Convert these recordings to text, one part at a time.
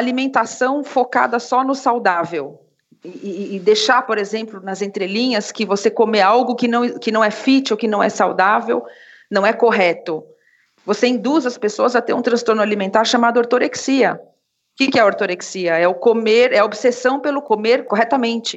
alimentação focada só no saudável. E, e, deixar, por exemplo, nas entrelinhas que você comer algo que não, que não é fit ou que não é saudável não é correto. Você induz as pessoas a ter um transtorno alimentar chamado ortorexia. O que, que é ortorexia? É o comer, é a obsessão pelo comer corretamente.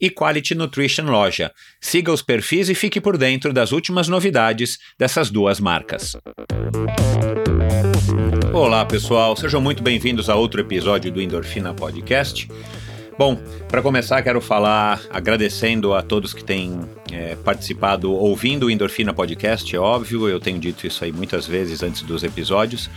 e Quality Nutrition Loja. Siga os perfis e fique por dentro das últimas novidades dessas duas marcas. Olá, pessoal, sejam muito bem-vindos a outro episódio do Endorfina Podcast. Bom, para começar, quero falar agradecendo a todos que têm é, participado ouvindo o Endorfina Podcast, é óbvio, eu tenho dito isso aí muitas vezes antes dos episódios.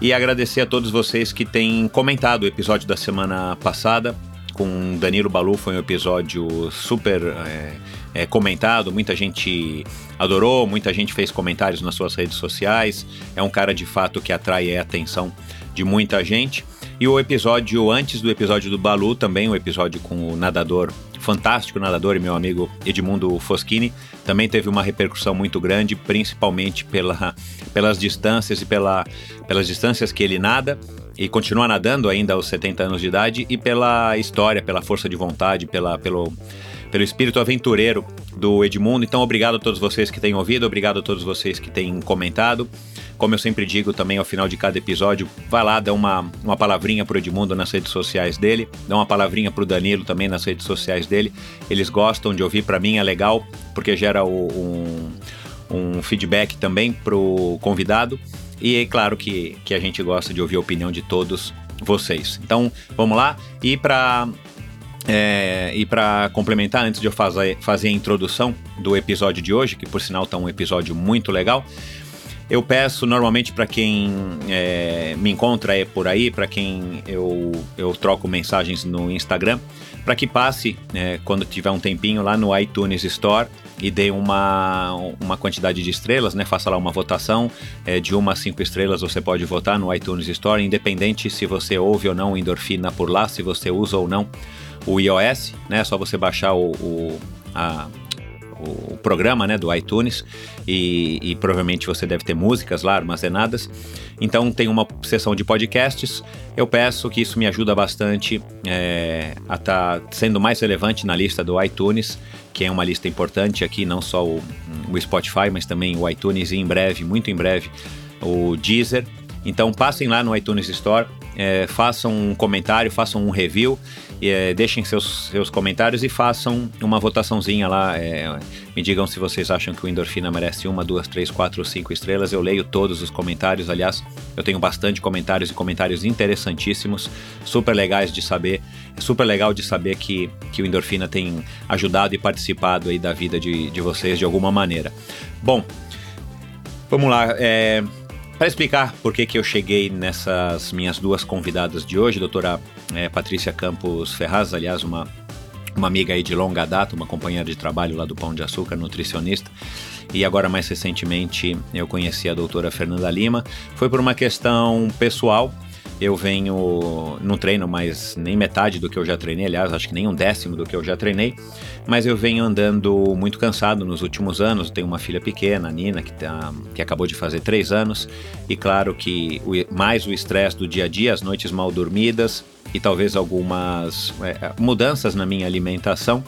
E agradecer a todos vocês que têm comentado o episódio da semana passada com Danilo Balu foi um episódio super é, é, comentado, muita gente adorou, muita gente fez comentários nas suas redes sociais. É um cara de fato que atrai a atenção de muita gente. E o episódio antes do episódio do Balu, também o episódio com o nadador, fantástico nadador e meu amigo Edmundo Foschini, também teve uma repercussão muito grande, principalmente pela, pelas distâncias e pela, pelas distâncias que ele nada e continua nadando ainda aos 70 anos de idade e pela história, pela força de vontade, pela, pelo, pelo espírito aventureiro do Edmundo. Então, obrigado a todos vocês que têm ouvido, obrigado a todos vocês que têm comentado. Como eu sempre digo também ao final de cada episódio, vai lá, dá uma, uma palavrinha pro Edmundo nas redes sociais dele, dá uma palavrinha pro Danilo também nas redes sociais dele. Eles gostam de ouvir, para mim é legal, porque gera o, um, um feedback também pro convidado. E é claro que, que a gente gosta de ouvir a opinião de todos vocês. Então, vamos lá. E para é, e para complementar, antes de eu fazer, fazer a introdução do episódio de hoje, que por sinal está um episódio muito legal, Eu peço normalmente para quem é, me encontra é por aí, para quem eu, eu troco mensagens no Instagram, para que passe, é, quando tiver um tempinho, lá no iTunes Store e dê uma, uma quantidade de estrelas, né? Faça lá uma votação é, de uma a cinco estrelas. Você pode votar no iTunes Store, independente se você ouve ou não endorfina por lá, se você usa ou não o iOS, né? É só você baixar o, o a, o programa né, do iTunes e, e, provavelmente você deve ter músicas lá armazenadas. Então tem uma seção de podcasts. Eu peço que isso me ajuda bastante é, a estar tá sendo mais relevante na lista do iTunes, que é uma lista importante aqui, não só o, o Spotify, mas também o iTunes e em breve, muito em breve, o Deezer. Então passem lá no iTunes Store, é, façam um comentário, façam um review é, deixem seus, seus comentários e façam uma votaçãozinha lá. É, me digam se vocês acham que o Endorfina merece uma, duas, três, quatro, cinco estrelas. Eu leio todos os comentários. Aliás, eu tenho bastante comentários e comentários interessantíssimos, super legais de saber. É super legal de saber que, que o Endorfina tem ajudado e participado aí da vida de, de vocês de alguma maneira. Bom, vamos lá. É, para explicar por que, que eu cheguei nessas minhas duas convidadas de hoje, doutora é, Patrícia Campos Ferraz, aliás, uma, uma amiga aí de longa data, uma companheira de trabalho lá do Pão de Açúcar, nutricionista, e agora mais recentemente eu conheci a doutora Fernanda Lima, foi por uma questão pessoal, eu venho, não treino mais nem metade do que eu já treinei, aliás, acho que nem um décimo do que eu já treinei, mas eu venho andando muito cansado nos últimos anos. Tenho uma filha pequena, a Nina, que, tá, que acabou de fazer três anos, e claro que o, mais o estresse do dia a dia, as noites mal dormidas e talvez algumas é, mudanças na minha alimentação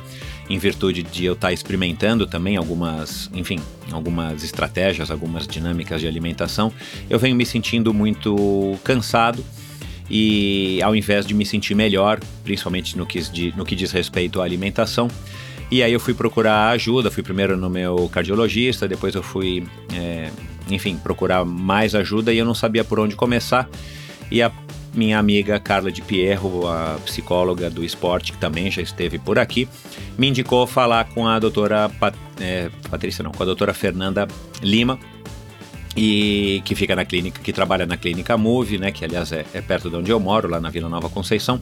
em virtude de eu estar tá experimentando também algumas, enfim, algumas estratégias, algumas dinâmicas de alimentação, eu venho me sentindo muito cansado e ao invés de me sentir melhor, principalmente no que, no que diz respeito à alimentação, e aí eu fui procurar ajuda, fui primeiro no meu cardiologista, depois eu fui, é, enfim, procurar mais ajuda e eu não sabia por onde começar. E a minha amiga Carla de Pierro, a psicóloga do esporte, que também já esteve por aqui, me indicou falar com a doutora Pat, é, Patrícia, não, com a doutora Fernanda Lima, e que fica na clínica, que trabalha na clínica Move, né, que aliás é, é perto de onde eu moro, lá na Vila Nova Conceição.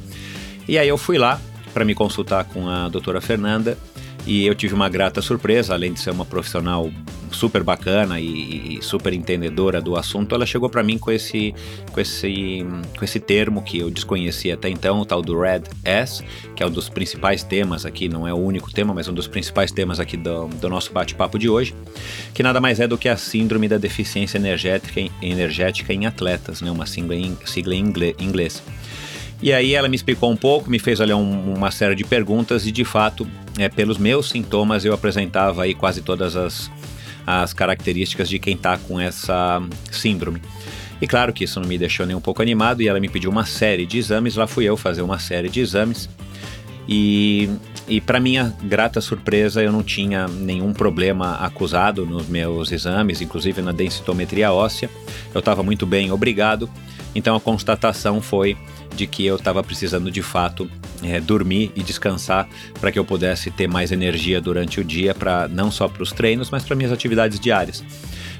E aí eu fui lá para me consultar com a doutora Fernanda e eu tive uma grata surpresa, além de ser uma profissional super bacana e, e super entendedora do assunto, ela chegou para mim com esse, com, esse, com esse termo que eu desconhecia até então, o tal do Red S, que é um dos principais temas aqui, não é o único tema, mas um dos principais temas aqui do, do nosso bate-papo de hoje, que nada mais é do que a síndrome da deficiência energética, energética em atletas, né, uma sigla em, sigla em inglês. E aí ela me explicou um pouco, me fez olhar um, uma série de perguntas e de fato, é, pelos meus sintomas, eu apresentava aí quase todas as, as características de quem está com essa síndrome. E claro que isso não me deixou nem um pouco animado e ela me pediu uma série de exames, lá fui eu fazer uma série de exames. E, e para minha grata surpresa, eu não tinha nenhum problema acusado nos meus exames, inclusive na densitometria óssea. Eu estava muito bem, obrigado. Então a constatação foi de que eu estava precisando de fato é, dormir e descansar para que eu pudesse ter mais energia durante o dia, para não só para os treinos, mas para minhas atividades diárias.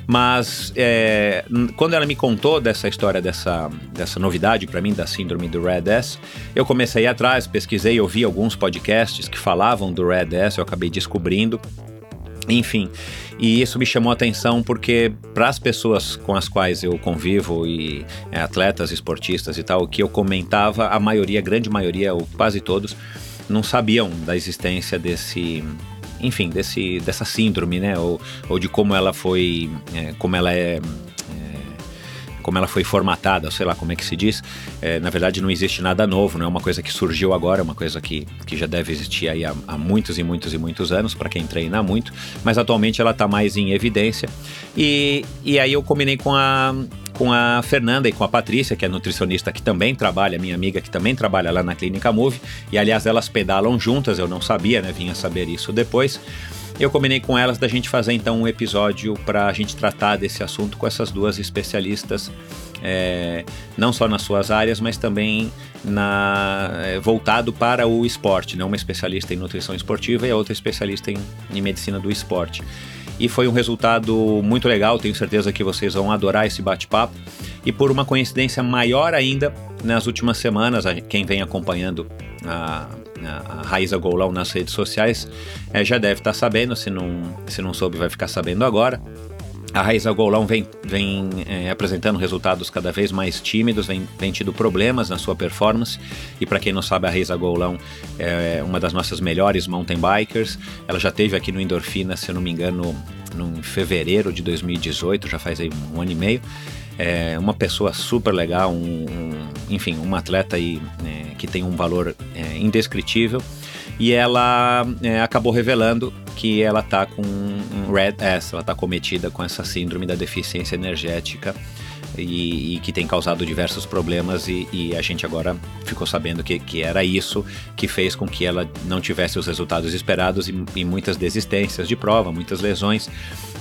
Mas é, quando ela me contou dessa história, dessa, dessa novidade para mim, da síndrome do Red S, eu comecei atrás, pesquisei, ouvi alguns podcasts que falavam do Red S, eu acabei descobrindo. Enfim, e isso me chamou a atenção porque para as pessoas com as quais eu convivo e é, atletas, esportistas e tal, que eu comentava, a maioria, a grande maioria, ou quase todos, não sabiam da existência desse enfim, desse, dessa síndrome, né? Ou, ou de como ela foi, é, como ela é como ela foi formatada, sei lá como é que se diz, é, na verdade não existe nada novo, não é uma coisa que surgiu agora, é uma coisa que, que já deve existir aí há, há muitos e muitos e muitos anos, para quem treina muito, mas atualmente ela está mais em evidência. E, e aí eu combinei com a, com a Fernanda e com a Patrícia, que é nutricionista que também trabalha, minha amiga que também trabalha lá na Clínica Move, e aliás elas pedalam juntas, eu não sabia, né? Vinha saber isso depois. Eu combinei com elas da gente fazer então um episódio para a gente tratar desse assunto com essas duas especialistas, é, não só nas suas áreas, mas também na, é, voltado para o esporte, né? uma especialista em nutrição esportiva e a outra especialista em, em medicina do esporte. e foi um resultado muito legal. Tenho certeza que vocês vão adorar esse bate-papo. E por uma coincidência maior ainda, nas últimas semanas, quem vem acompanhando a, a Raíza Golão nas redes sociais é, já deve estar tá sabendo, se não, se não soube, vai ficar sabendo agora. A Raíza Golão vem, vem é, apresentando resultados cada vez mais tímidos, vem, vem tido problemas na sua performance. E para quem não sabe, a Raíza Golão é uma das nossas melhores mountain bikers. Ela já teve aqui no Endorfina, se eu não me engano, no, em fevereiro de 2018, já faz aí um ano e meio. É uma pessoa super legal, um, um enfim, uma atleta aí, é, que tem um valor é, indescritível. E ela é, acabou revelando que ela está com um Red S, ela está cometida com essa síndrome da deficiência energética e, e que tem causado diversos problemas e, e, a gente agora ficou sabendo que, que era isso que fez com que ela não tivesse os resultados esperados e, e muitas desistências de prova, muitas lesões.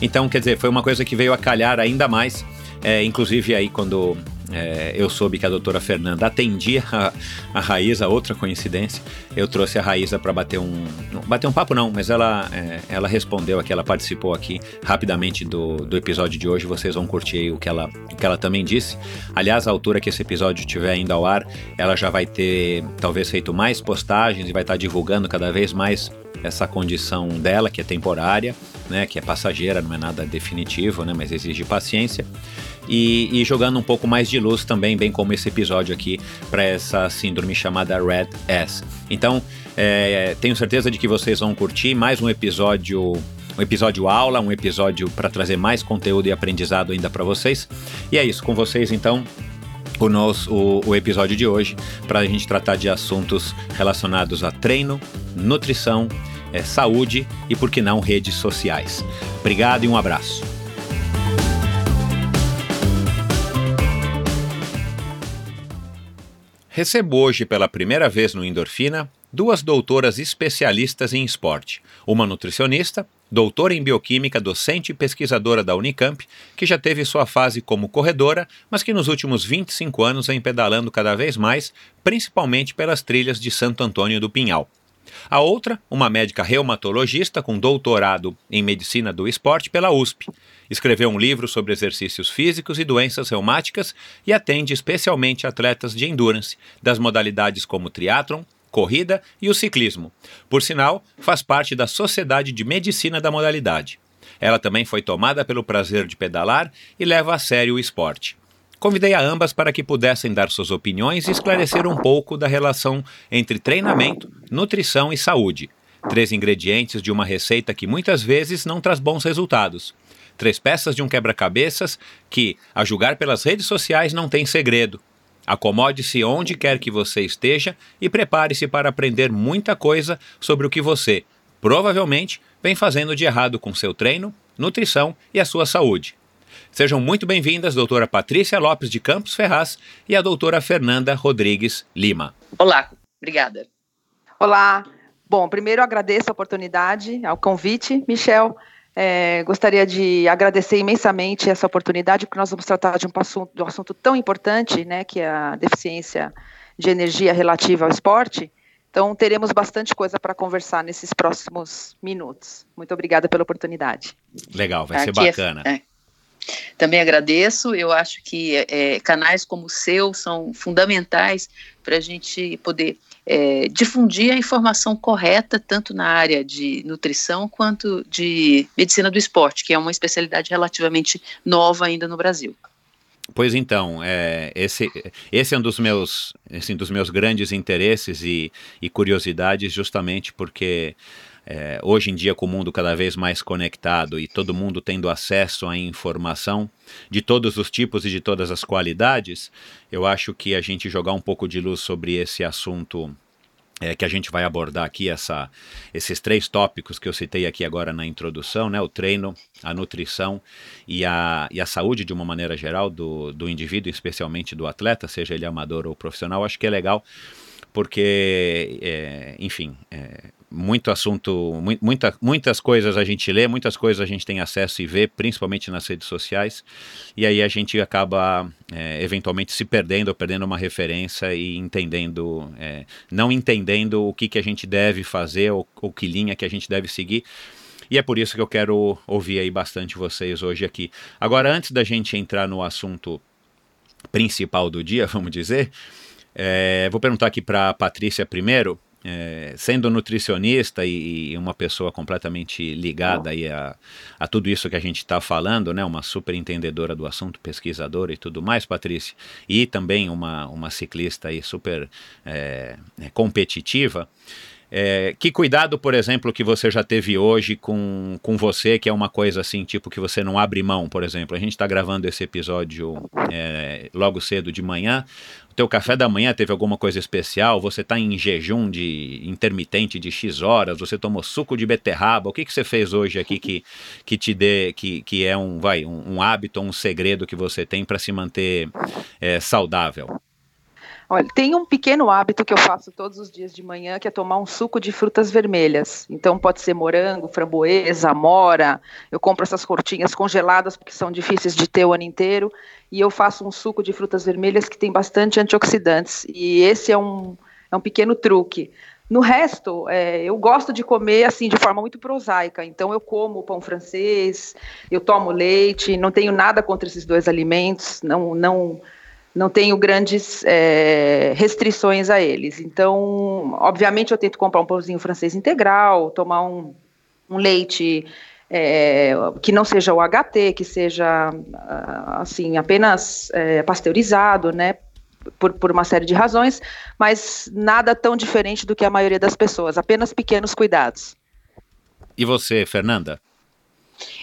Então, quer dizer, foi uma coisa que veio a calhar ainda mais, é, inclusive aí quando é, eu soube que a doutora Fernanda atendia a, a Raíza, outra coincidência. Eu trouxe a Raíza para bater um. Bater um papo, não, mas ela, é, ela respondeu aqui, ela participou aqui rapidamente do, do episódio de hoje. Vocês vão curtir o que, ela, o que ela também disse. Aliás, a altura que esse episódio estiver indo ao ar, ela já vai ter talvez feito mais postagens e vai estar divulgando cada vez mais essa condição dela, que é temporária, né, que é passageira, não é nada definitivo, né, mas exige paciência e, e jogando um pouco mais de luz também, bem como esse episódio aqui, para essa síndrome chamada Red S. Então, é, tenho certeza de que vocês vão curtir mais um episódio um episódio aula, um episódio para trazer mais conteúdo e aprendizado ainda para vocês. E é isso, com vocês então o nosso o, o episódio de hoje para a gente tratar de assuntos relacionados a treino, nutrição, é, saúde e por que não redes sociais. Obrigado e um abraço. Recebo hoje pela primeira vez no Endorfina duas doutoras especialistas em esporte, uma nutricionista, doutora em bioquímica, docente e pesquisadora da Unicamp, que já teve sua fase como corredora, mas que nos últimos 25 anos vem pedalando cada vez mais, principalmente pelas trilhas de Santo Antônio do Pinhal. A outra, uma médica reumatologista com doutorado em medicina do esporte pela USP. Escreveu um livro sobre exercícios físicos e doenças reumáticas e atende especialmente atletas de endurance, das modalidades como triatlon, corrida e o ciclismo. Por sinal, faz parte da Sociedade de Medicina da modalidade. Ela também foi tomada pelo prazer de pedalar e leva a sério o esporte. Convidei a ambas para que pudessem dar suas opiniões e esclarecer um pouco da relação entre treinamento, nutrição e saúde. Três ingredientes de uma receita que muitas vezes não traz bons resultados. Três peças de um quebra-cabeças que, a julgar pelas redes sociais, não tem segredo. Acomode-se onde quer que você esteja e prepare-se para aprender muita coisa sobre o que você, provavelmente, vem fazendo de errado com seu treino, nutrição e a sua saúde. Sejam muito bem-vindas, doutora Patrícia Lopes de Campos Ferraz e a doutora Fernanda Rodrigues Lima. Olá, obrigada. Olá. Bom, primeiro agradeço a oportunidade, ao convite, Michel. É, gostaria de agradecer imensamente essa oportunidade, porque nós vamos tratar de um assunto, de um assunto tão importante, né, que é a deficiência de energia relativa ao esporte. Então, teremos bastante coisa para conversar nesses próximos minutos. Muito obrigada pela oportunidade. Legal, vai Aqui ser é bacana. É, é. Também agradeço. Eu acho que é, canais como o seu são fundamentais para a gente poder é, difundir a informação correta, tanto na área de nutrição quanto de medicina do esporte, que é uma especialidade relativamente nova ainda no Brasil. Pois então, é, esse, esse é um dos meus, assim, dos meus grandes interesses e, e curiosidades, justamente porque é, hoje em dia, com o mundo cada vez mais conectado e todo mundo tendo acesso à informação de todos os tipos e de todas as qualidades, eu acho que a gente jogar um pouco de luz sobre esse assunto é, que a gente vai abordar aqui, essa, esses três tópicos que eu citei aqui agora na introdução, né, o treino, a nutrição e a, e a saúde de uma maneira geral do, do indivíduo, especialmente do atleta, seja ele amador ou profissional, acho que é legal porque, é, enfim, é, muito assunto, muita, muitas coisas a gente lê, muitas coisas a gente tem acesso e vê, principalmente nas redes sociais, e aí a gente acaba é, eventualmente se perdendo ou perdendo uma referência e entendendo, é, não entendendo o que, que a gente deve fazer ou, ou que linha que a gente deve seguir. E é por isso que eu quero ouvir aí bastante vocês hoje aqui. Agora, antes da gente entrar no assunto principal do dia, vamos dizer, é, vou perguntar aqui para Patrícia primeiro. É, sendo nutricionista e, e, uma pessoa completamente ligada aí a, a tudo isso que a gente está falando, né, uma super entendedora do assunto, pesquisadora e tudo mais, Patrícia, e também uma, uma ciclista aí super é, é competitiva, é, que cuidado, por exemplo, que você já teve hoje com, com você, que é uma coisa assim, tipo que você não abre mão, por exemplo. A gente está gravando esse episódio é, logo cedo de manhã. Teu café da manhã teve alguma coisa especial? Você está em jejum de intermitente de X horas? Você tomou suco de beterraba? O que, que você fez hoje aqui que, que te dê, que, que é um, vai, um, um hábito, um segredo que você tem para se manter é, saudável? Olha, tem um pequeno hábito que eu faço todos os dias de manhã, que é tomar um suco de frutas vermelhas. Então pode ser morango, framboesa, amora. Eu compro essas cortinhas congeladas porque são difíceis de ter o ano inteiro. E eu faço um suco de frutas vermelhas que tem bastante antioxidantes. E esse é um, é um pequeno truque. No resto, é, eu gosto de comer assim de forma muito prosaica. Então eu como pão francês, eu tomo leite, não tenho nada contra esses dois alimentos, não não não tenho grandes é, restrições a eles. Então, obviamente, eu tento comprar um pãozinho francês integral, tomar um, um leite é, que não seja o HT, que seja ah, assim apenas é, pasteurizado, né? Por, por uma série de razões, mas nada tão diferente do que a maioria das pessoas, apenas pequenos cuidados. E você, Fernanda?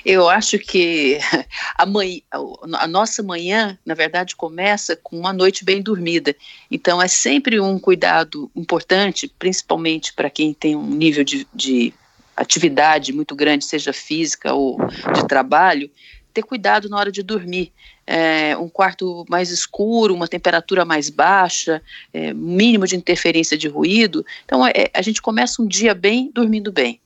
Eu acho que a, a, nossa manhã, na verdade, começa com uma noite bem dormida. Então, é sempre um cuidado importante, principalmente para quem tem um nível de, de atividade muito grande, seja física ou de trabalho, ter cuidado na hora de dormir. É, um quarto mais escuro, uma temperatura mais baixa, é, mínimo de interferência de ruído. Então, é, a gente começa um dia bem dormindo bem.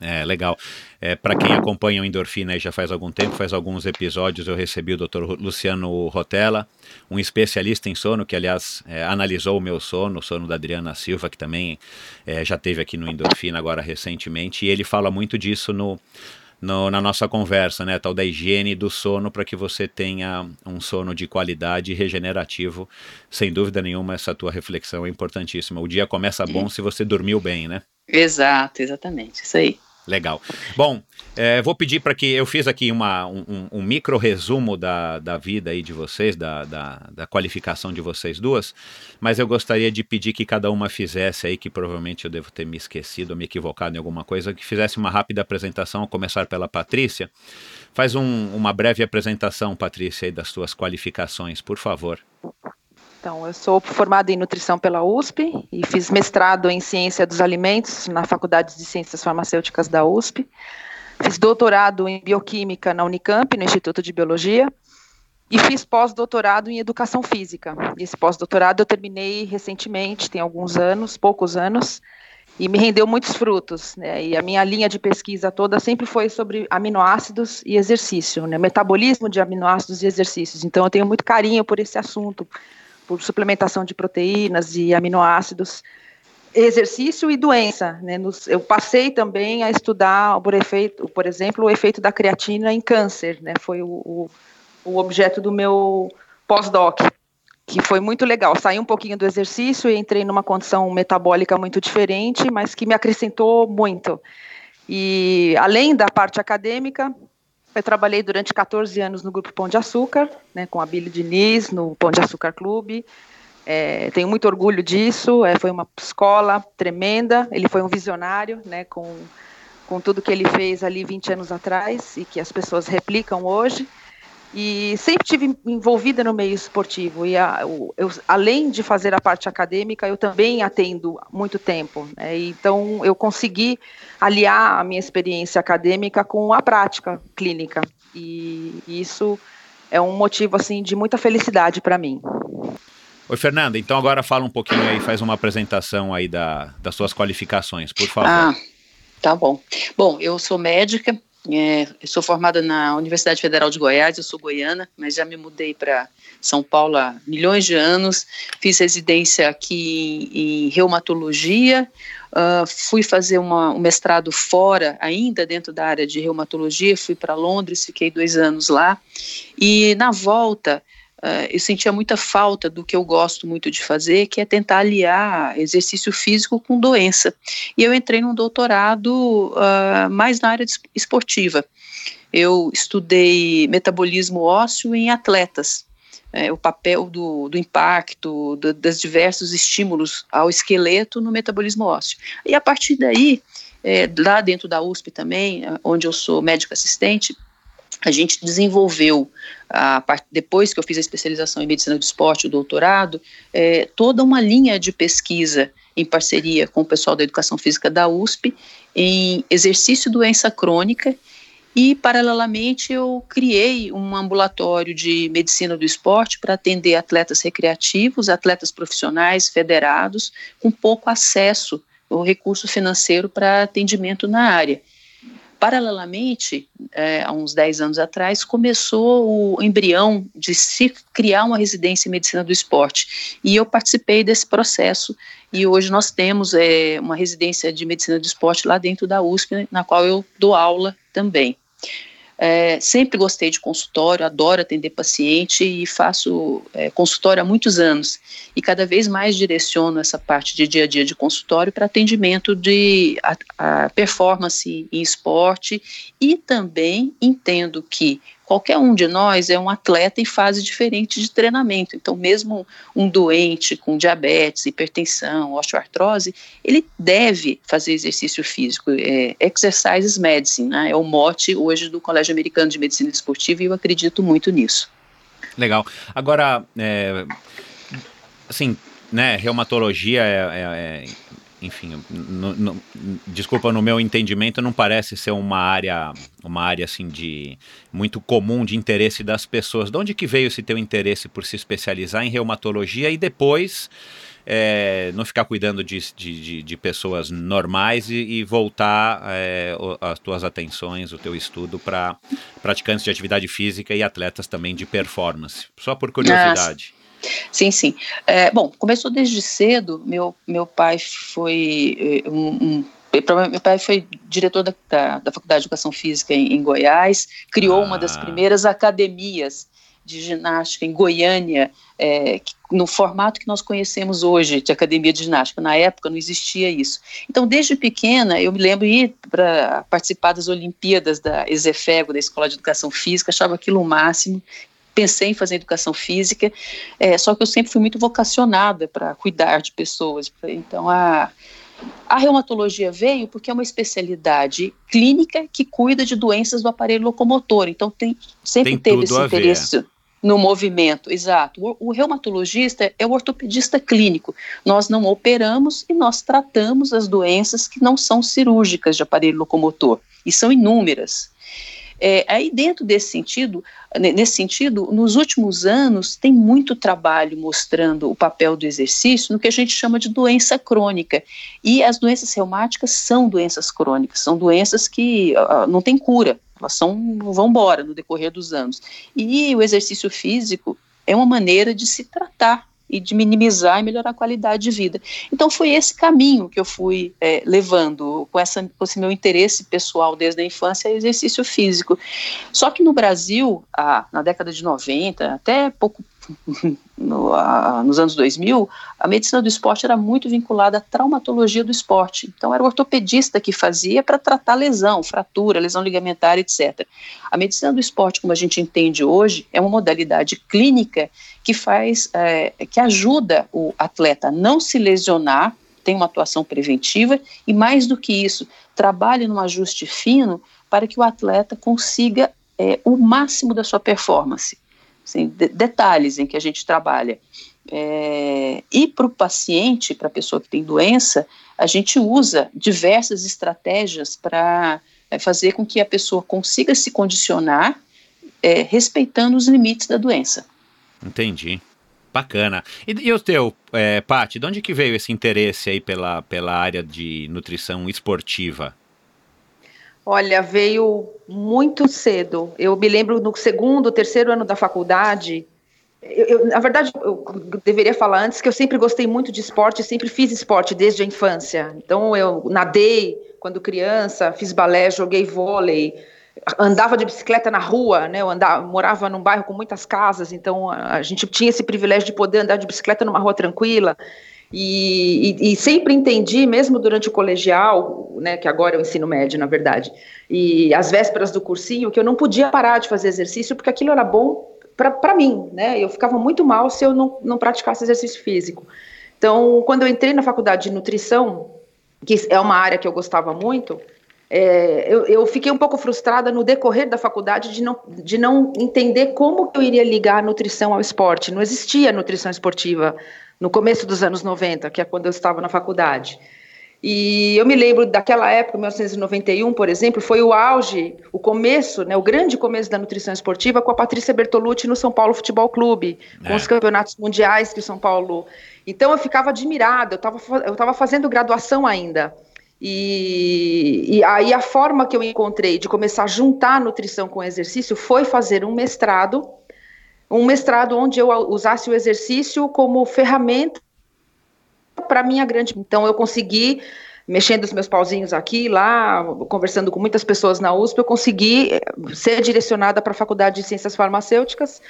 É, legal. É, Para quem acompanha o Endorfina já faz algum tempo, faz alguns episódios, eu recebi o Dr. Luciano Rotella, um especialista em sono, que aliás é, analisou o meu sono, o sono da Adriana Silva, que também é, já teve aqui no Endorfina agora recentemente, e ele fala muito disso no, no, na nossa conversa, né? Tal da higiene do sono para que você tenha um sono de qualidade e regenerativo. Sem dúvida nenhuma, essa tua reflexão é importantíssima. O dia começa bom se você dormiu bem, né? Exato, exatamente. Isso aí. Legal. Bom, é, vou pedir para que eu fiz aqui uma, um, um, micro resumo da, da vida aí de vocês, da, da, da, qualificação de vocês duas, mas eu gostaria de pedir que cada uma fizesse aí, que provavelmente eu devo ter me esquecido, me equivocado em alguma coisa, que fizesse uma rápida apresentação, a começar pela Patrícia. Faz um, uma breve apresentação, Patrícia, aí das suas qualificações, por favor. Então, eu sou formada em nutrição pela USP e fiz mestrado em ciência dos alimentos na Faculdade de Ciências Farmacêuticas da USP. Fiz doutorado em bioquímica na Unicamp, no Instituto de Biologia, e fiz pós-doutorado em educação física. Esse pós-doutorado eu terminei recentemente, tem alguns anos, poucos anos, e me rendeu muitos frutos. Né? E a minha linha de pesquisa toda sempre foi sobre aminoácidos e exercício, né? metabolismo de aminoácidos e exercícios. Então eu tenho muito carinho por esse assunto, por suplementação de proteínas e aminoácidos, exercício e doença. Né? Nos, eu passei também a estudar, por, efeito, por exemplo, o efeito da creatina em câncer, né? foi o, o, o objeto do meu pós-doc, que foi muito legal. Saí um pouquinho do exercício e entrei numa condição metabólica muito diferente, mas que me acrescentou muito. E além da parte acadêmica, eu trabalhei durante 14 anos no Grupo Pão de Açúcar, né, com a Billy Diniz, no Pão de Açúcar Clube. É, tenho muito orgulho disso, é, foi uma escola tremenda, ele foi um visionário, né, com, com tudo que ele fez ali 20 anos atrás e que as pessoas replicam hoje e sempre tive envolvida no meio esportivo e a, eu, além de fazer a parte acadêmica eu também atendo muito tempo né? então eu consegui aliar a minha experiência acadêmica com a prática clínica e isso é um motivo assim de muita felicidade para mim Oi Fernanda, então agora fala um pouquinho aí, faz uma apresentação aí da, das suas qualificações, por favor. Ah, tá bom. Bom, eu sou médica, é, eu sou formada na Universidade Federal de Goiás, eu sou goiana, mas já me mudei para São Paulo há milhões de anos, fiz residência aqui em, em reumatologia, uh, fui fazer uma, um mestrado fora, ainda dentro da área de reumatologia, fui para Londres, fiquei dois anos lá, e na volta Uh, eu sentia muita falta do que eu gosto muito de fazer, que é tentar aliar exercício físico com doença. E eu entrei num doutorado uh, mais na área esportiva. Eu estudei metabolismo ósseo em atletas, é, o papel do, do impacto, do, dos diversos estímulos ao esqueleto no metabolismo ósseo. E a partir daí, é, lá dentro da USP também, onde eu sou médico assistente, a gente desenvolveu, a, depois que eu fiz a especialização em medicina do esporte, o doutorado, é, toda uma linha de pesquisa em parceria com o pessoal da educação física da USP em exercício doença crônica e, paralelamente, eu criei um ambulatório de medicina do esporte para atender atletas recreativos, atletas profissionais, federados, com pouco acesso ao recurso financeiro para atendimento na área. Paralelamente, é, há uns 10 anos atrás, começou o embrião de se criar uma residência em medicina do esporte. E eu participei desse processo. E hoje nós temos é, uma residência de medicina do esporte lá dentro da USP, na qual eu dou aula também. É, sempre gostei de consultório, adoro atender paciente e faço é, consultório há muitos anos. E cada vez mais direciono essa parte de dia a dia de consultório para atendimento de a, a performance em esporte e também entendo que qualquer um de nós é um atleta em fase diferente de treinamento. Então, mesmo um doente com diabetes, hipertensão, osteoartrose, ele deve fazer exercício físico. É, exercises medicine, né? É o mote hoje do Colégio Americano de Medicina Esportiva e eu acredito muito nisso. Legal. Agora, é, assim, né, reumatologia é, é, é enfim, no, no, desculpa, no meu entendimento não parece ser uma área, uma área assim de muito comum de interesse das pessoas. De onde que veio esse teu interesse por se especializar em reumatologia e depois é, não ficar cuidando de, de, de pessoas normais e, e voltar é, as tuas atenções, o teu estudo para praticantes de atividade física e atletas também de performance? Só por curiosidade. Sim, sim. É, bom, começou desde cedo. Meu, meu pai foi eh, um, um meu pai foi diretor da, da, da, Faculdade de Educação Física em, em Goiás, criou ah. uma das ah. primeiras academias de ginástica em Goiânia, é, que, no formato que nós conhecemos hoje de academia de ginástica. Na época não existia isso. Então, desde pequena, eu me lembro de ir para participar das Olimpíadas da Exefego, da Escola de Educação Física, achava aquilo o máximo, pensei em fazer educação física, é, só que eu sempre fui muito vocacionada para cuidar de pessoas. Então, a, a reumatologia veio porque é uma especialidade clínica que cuida de doenças do aparelho locomotor. Então, tem, sempre tem teve esse interesse no movimento, exato. O, o, reumatologista é o ortopedista clínico. Nós não operamos e nós tratamos as doenças que não são cirúrgicas de aparelho locomotor, e são inúmeras. É, aí dentro desse sentido, nesse sentido, nos últimos anos tem muito trabalho mostrando o papel do exercício no que a gente chama de doença crônica. E as doenças reumáticas são doenças crônicas, são doenças que uh, não têm cura, elas são vão embora no decorrer dos anos. E o exercício físico é uma maneira de se tratar e de minimizar e melhorar a qualidade de vida. Então foi esse caminho que eu fui é, levando com, essa, com esse meu interesse pessoal desde a infância exercício físico. Só que no Brasil, na década de 90, até pouco no, a, nos anos 2000, a medicina do esporte era muito vinculada à traumatologia do esporte. Então, era o ortopedista que fazia para tratar lesão, fratura, lesão ligamentar, etc. A medicina do esporte, como a gente entende hoje, é uma modalidade clínica que faz, é, que ajuda o atleta a não se lesionar, tem uma atuação preventiva e, mais do que isso, trabalha num ajuste fino para que o atleta consiga é, o máximo da sua performance assim, de, detalhes em que a gente trabalha. É, e para o paciente, para a pessoa que tem doença, a gente usa diversas estratégias para é, fazer com que a pessoa consiga se condicionar é, respeitando os limites da doença. Entendi. Bacana. E, e o teu, é, Paty, de onde que veio esse interesse aí pela, pela área de nutrição esportiva? Olha, veio muito cedo. Eu me lembro no segundo, terceiro ano da faculdade, eu, eu, na verdade, eu deveria falar antes que eu sempre gostei muito de esporte, sempre fiz esporte desde a infância. Então, eu nadei quando criança, fiz balé, joguei vôlei, andava de bicicleta na rua, né? Eu andava, morava num bairro com muitas casas, então a gente tinha esse privilégio de poder andar de bicicleta numa rua tranquila. E, e, e, sempre entendi, mesmo durante o colegial, né, que agora é o ensino médio, na verdade, e as vésperas do cursinho, que eu não podia parar de fazer exercício porque aquilo era bom para mim, né? Eu ficava muito mal se eu não, não praticasse exercício físico. Então, quando eu entrei na faculdade de nutrição, que é uma área que eu gostava muito, é, eu, eu, fiquei um pouco frustrada no decorrer da faculdade de não, de não entender como eu iria ligar a nutrição ao esporte. Não existia nutrição esportiva no começo dos anos 90, que é quando eu estava na faculdade. E eu me lembro daquela época, 1991, por exemplo, foi o auge, o começo, né, o grande começo da nutrição esportiva com a Patrícia Bertolucci no São Paulo Futebol Clube, com é. os campeonatos mundiais que o São Paulo. Então eu ficava admirada, eu estava eu tava fazendo graduação ainda. E, e, aí a forma que eu encontrei de começar a juntar nutrição com exercício foi fazer um mestrado, um mestrado onde eu usasse o exercício como ferramenta para minha grande. Então eu consegui mexendo os meus pauzinhos aqui, lá, conversando com muitas pessoas na USP, eu consegui eh, ser direcionada para a Faculdade de Ciências Farmacêuticas.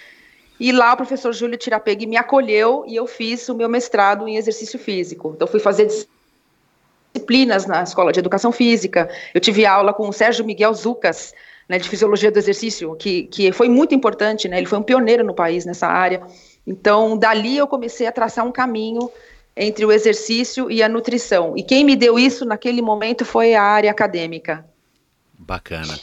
E lá o professor Júlio Tirapegui me acolheu e eu fiz o meu mestrado em exercício físico. Então fui fazer disciplinas na Escola de Educação Física. Eu tive aula com o Sérgio Miguel Zucas, né, de Fisiologia do Exercício, que, que foi muito importante, né, ele foi um pioneiro no país nessa área. Então, dali eu comecei a traçar um caminho entre o exercício e a nutrição. E quem me deu isso naquele momento foi a área acadêmica. Bacana.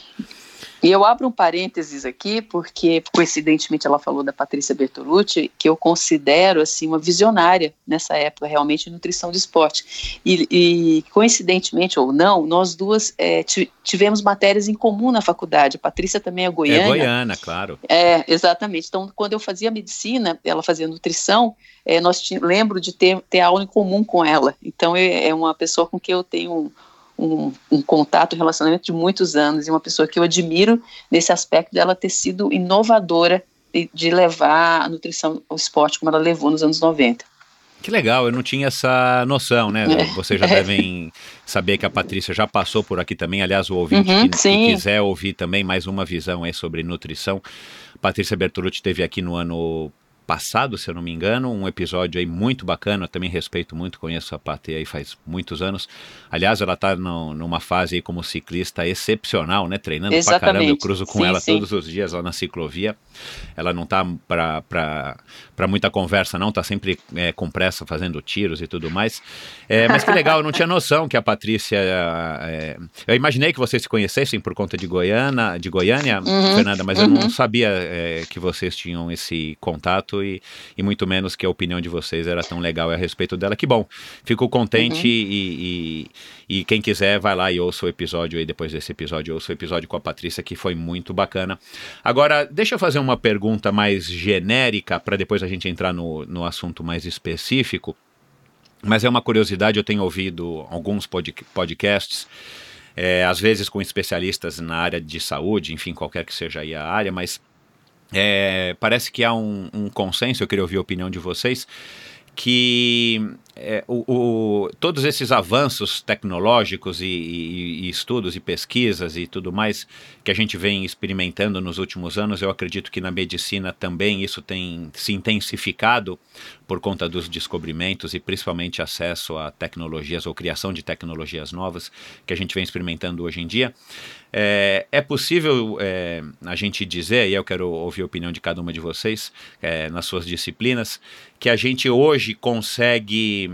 E eu abro um parênteses aqui, porque coincidentemente ela falou da Patrícia Bertolucci, que eu considero assim uma visionária nessa época, realmente, em nutrição de esporte. E, e coincidentemente ou não, nós duas é, tivemos matérias em comum na faculdade. A Patrícia também é goiana. É goiana, claro. É, exatamente. Então, quando eu fazia medicina, ela fazia nutrição, é, nós lembro de ter, ter aula em comum com ela. Então, é, é uma pessoa com quem eu tenho um, um, contato, um relacionamento de muitos anos e uma pessoa que eu admiro nesse aspecto dela ter sido inovadora de, de levar a nutrição ao esporte como ela levou nos anos 90. Que legal, eu não tinha essa noção, né? É. Vocês já é. devem saber que a Patrícia já passou por aqui também. Aliás, o ouvinte uhum, que, que, quiser ouvir também mais uma visão aí sobre nutrição, Patrícia Bertolucci esteve aqui no ano passado, se eu não me engano, um episódio aí muito bacana, eu também respeito muito, conheço a Patê aí faz muitos anos. Aliás, ela está numa fase aí como ciclista excepcional, né? Treinando Exatamente. pra caramba, eu cruzo com sim, ela sim. todos os dias lá na ciclovia. Ela não tá para muita conversa, não, tá sempre é, com pressa fazendo tiros e tudo mais. É, mas que legal, eu não tinha noção que a Patrícia. É, eu imaginei que vocês se conhecessem por conta de Goiânia, de Goiânia, uhum, Fernanda, mas uhum. eu não uhum. sabia é, que vocês tinham esse contato e, e muito menos que a opinião de vocês era tão legal a respeito dela. Que bom, fico contente uhum. e, e, e, quem quiser vai lá e ouça o episódio aí, depois desse episódio, ouça o episódio com a Patrícia, que foi muito bacana. Agora, deixa eu fazer uma pergunta mais genérica para depois a gente entrar no, no assunto mais específico. Mas é uma curiosidade, eu tenho ouvido alguns pod podcasts, é, às vezes com especialistas na área de saúde, enfim, qualquer que seja aí a área, mas é, parece que há um, um consenso, eu queria ouvir a opinião de vocês, que é, o, o, todos esses avanços tecnológicos e, e, e, estudos e pesquisas e tudo mais que a gente vem experimentando nos últimos anos, eu acredito que na medicina também isso tem se intensificado por conta dos descobrimentos e principalmente acesso a tecnologias ou criação de tecnologias novas que a gente vem experimentando hoje em dia. É, é possível é, a gente dizer, e eu quero ouvir a opinião de cada uma de vocês é, nas suas disciplinas, que a gente hoje consegue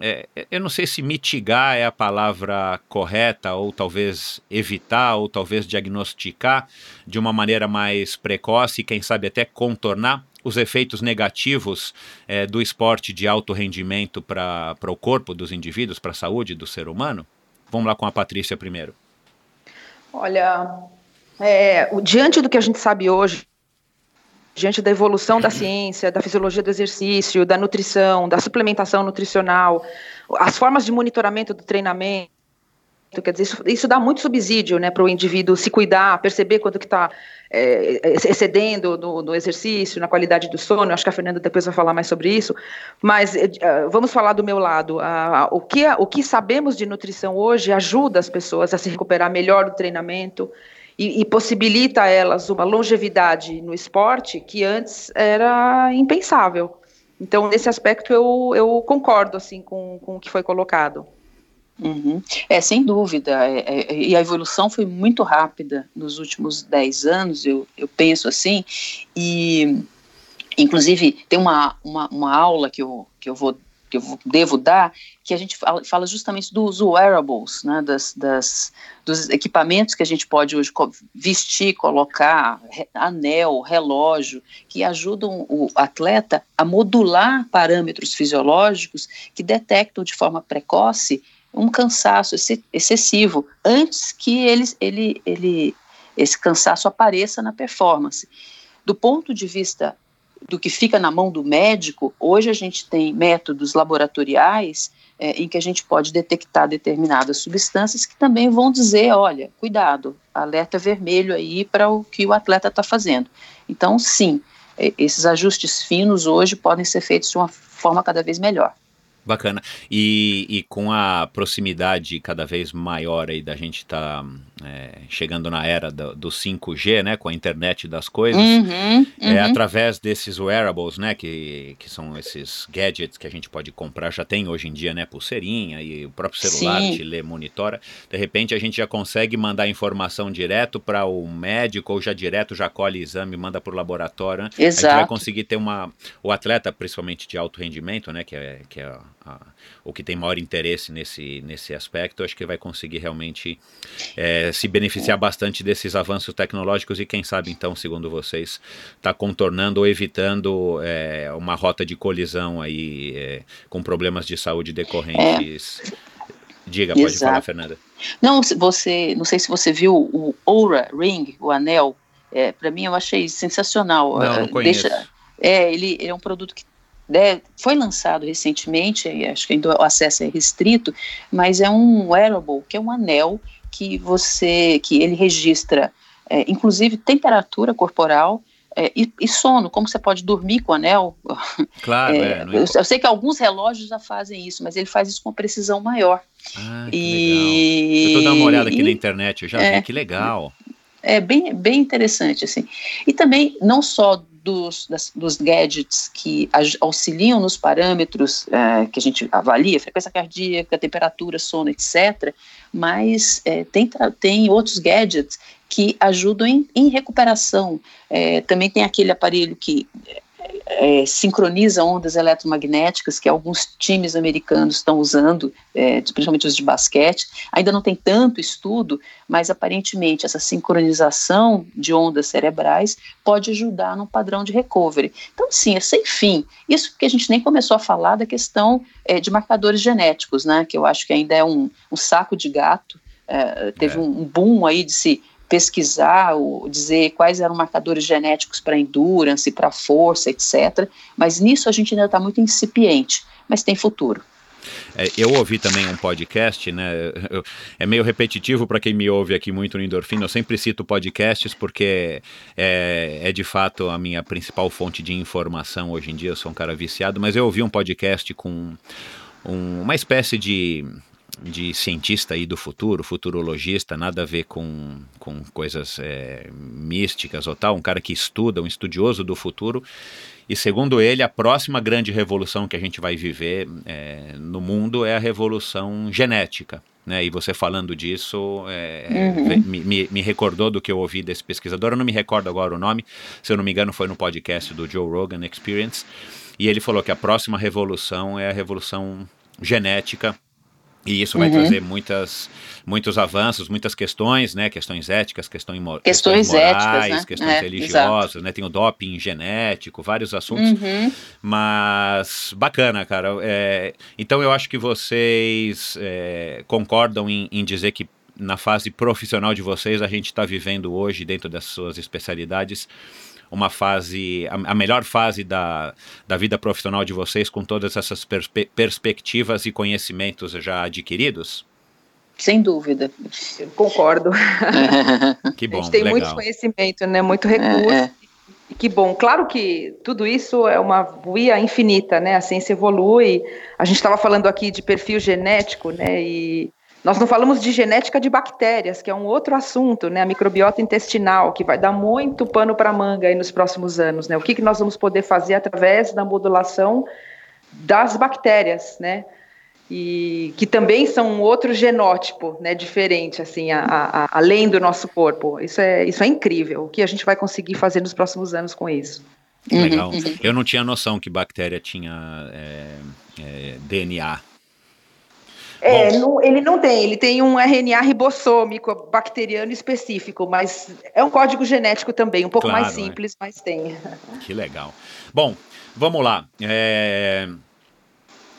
é, eu não sei se mitigar é a palavra correta, ou talvez evitar, ou talvez diagnosticar de uma maneira mais precoce, e quem sabe até contornar os efeitos negativos é, do esporte de alto rendimento para o corpo dos indivíduos, para a saúde do ser humano? Vamos lá com a Patrícia primeiro. Olha, é, diante do que a gente sabe hoje, diante da evolução da ciência, da fisiologia do exercício, da nutrição, da suplementação nutricional, as formas de monitoramento do treinamento, Quer dizer, isso, isso dá muito subsídio né, para o indivíduo se cuidar, perceber quanto que está é, excedendo no, no, exercício, na qualidade do sono. Acho que a Fernanda depois vai falar mais sobre isso. Mas uh, vamos falar do meu lado. O, que, o que sabemos de nutrição hoje ajuda as pessoas a se recuperar melhor do treinamento e, e possibilita a elas uma longevidade no esporte que antes era impensável. Então, nesse aspecto, eu, eu concordo assim com, com o que foi colocado. Uhum. É, sem dúvida, é, é, e a evolução foi muito rápida nos últimos 10 anos, eu, eu penso assim, e inclusive tem uma, uma, uma aula que eu, que eu vou que eu devo dar, que a gente fala, justamente dos wearables, né, das, das, dos equipamentos que a gente pode hoje vestir, colocar, anel, relógio, que ajudam o atleta a modular parâmetros fisiológicos que detectam de forma precoce um cansaço excessivo antes que ele, ele, ele, esse cansaço apareça na performance. Do ponto de vista do que fica na mão do médico, hoje a gente tem métodos laboratoriais é, em que a gente pode detectar determinadas substâncias que também vão dizer, olha, cuidado, alerta vermelho aí para o que o atleta está fazendo. Então, sim, é, esses ajustes finos hoje podem ser feitos de uma forma cada vez melhor. Bacana. E, e com a proximidade cada vez maior aí da gente estar tá, é, chegando na era do, do, 5G, né, com a internet das coisas, uhum, uhum. é através desses wearables, né, que, que são esses gadgets que a gente pode comprar, já tem hoje em dia, né, pulseirinha e o próprio celular Sim. te lê, monitora. De repente a gente já consegue mandar informação direto para o médico ou já direto já colhe exame, manda para o laboratório. Né? Exato. A gente vai conseguir ter uma o atleta, principalmente de alto rendimento, né, que é que é a, o que tem maior interesse nesse, nesse aspecto, acho que vai conseguir realmente é, se beneficiar bastante desses avanços tecnológicos e quem sabe então, segundo vocês, está contornando ou evitando é, uma rota de colisão aí é, com problemas de saúde decorrentes. Diga, pode Exato. falar, Fernanda. Não, você, não sei se você viu o Oura Ring, o anel. É, para mim eu achei sensacional. Não, não conheço. Deixa, é, ele, ele é um produto que né, foi lançado recentemente, acho que ainda o acesso é restrito, mas é um wearable, que é um anel que você, que ele registra, é, inclusive temperatura corporal é, e, e, sono, como você pode dormir com o anel. Claro, é, eu, eu, sei que alguns relógios já fazem isso, mas ele faz isso com precisão maior. Ah, e, legal. Eu estou dando uma olhada aqui e, na internet, eu já vi, que legal. É bem, bem interessante, assim. E também, não só dos, das, dos gadgets que auxiliam nos parâmetros é, que a gente avalia, frequência cardíaca, temperatura, sono, etc., mas é, tem, tem outros gadgets que ajudam em, em recuperação. É, também tem aquele aparelho que é, sincroniza ondas eletromagnéticas que alguns times americanos estão usando, é, principalmente os de basquete. Ainda não tem tanto estudo, mas aparentemente essa sincronização de ondas cerebrais pode ajudar no padrão de recovery. Então, sim, é sem fim. Isso porque a gente nem começou a falar da questão é, de marcadores genéticos, né, que eu acho que ainda é um, um saco de gato. É, teve é. um boom aí de se pesquisar, ou dizer quais eram marcadores genéticos para endurance, para força, etc. Mas nisso a gente ainda está muito incipiente, mas tem futuro. É, eu ouvi também um podcast, né? É meio repetitivo para quem me ouve aqui muito no Endorfina. Eu sempre cito podcasts porque é, é, de fato a minha principal fonte de informação hoje em dia. Eu sou um cara viciado, mas eu ouvi um podcast com um, uma espécie de de cientista aí do futuro, futurologista, nada a ver com, com coisas é, místicas ou tal, um cara que estuda, um estudioso do futuro. E segundo ele, a próxima grande revolução que a gente vai viver é, no mundo é a revolução genética. Né, e você falando disso é, uhum. me, me, recordou do que eu ouvi desse pesquisador. Eu não me recordo agora o nome, se eu não me engano, foi no podcast do Joe Rogan Experience. E ele falou que a próxima revolução é a revolução genética e isso vai uhum. trazer muitas, muitos avanços, muitas questões, né? Questões éticas, questões, questões, questões morais, éticas, né? questões é, religiosas, exato. né? Tem o doping genético, vários assuntos. Uhum. Mas bacana, cara. É, então eu acho que vocês é, concordam em, em dizer que na fase profissional de vocês a gente está vivendo hoje, dentro das suas especialidades, uma fase, a, a, melhor fase da, da vida profissional de vocês com todas essas perspe perspectivas e conhecimentos já adquiridos? Sem dúvida. Eu concordo. Que bom, a gente tem legal. muito conhecimento, né? Muito recurso. É, é. Que bom. Claro que tudo isso é uma via infinita, né? A ciência evolui. A gente estava falando aqui de perfil genético, né? E nós não falamos de genética de bactérias, que é um outro assunto, né? A microbiota intestinal, que vai dar muito pano para manga aí nos próximos anos, né? O que, que nós vamos poder fazer através da modulação das bactérias, né? E que também são um outro genótipo, né? Diferente, assim, a, a, a- além do nosso corpo. Isso é, isso é incrível. O que a gente vai conseguir fazer nos próximos anos com isso? Uhum, Legal. Eu não tinha noção que bactéria tinha é, é, DNA. É, não- ele não tem, ele tem um RNA ribossômico bacteriano específico, mas é um código genético também, um pouco mais Claro, é. simples, mas tem. Que legal. Bom, vamos lá. É,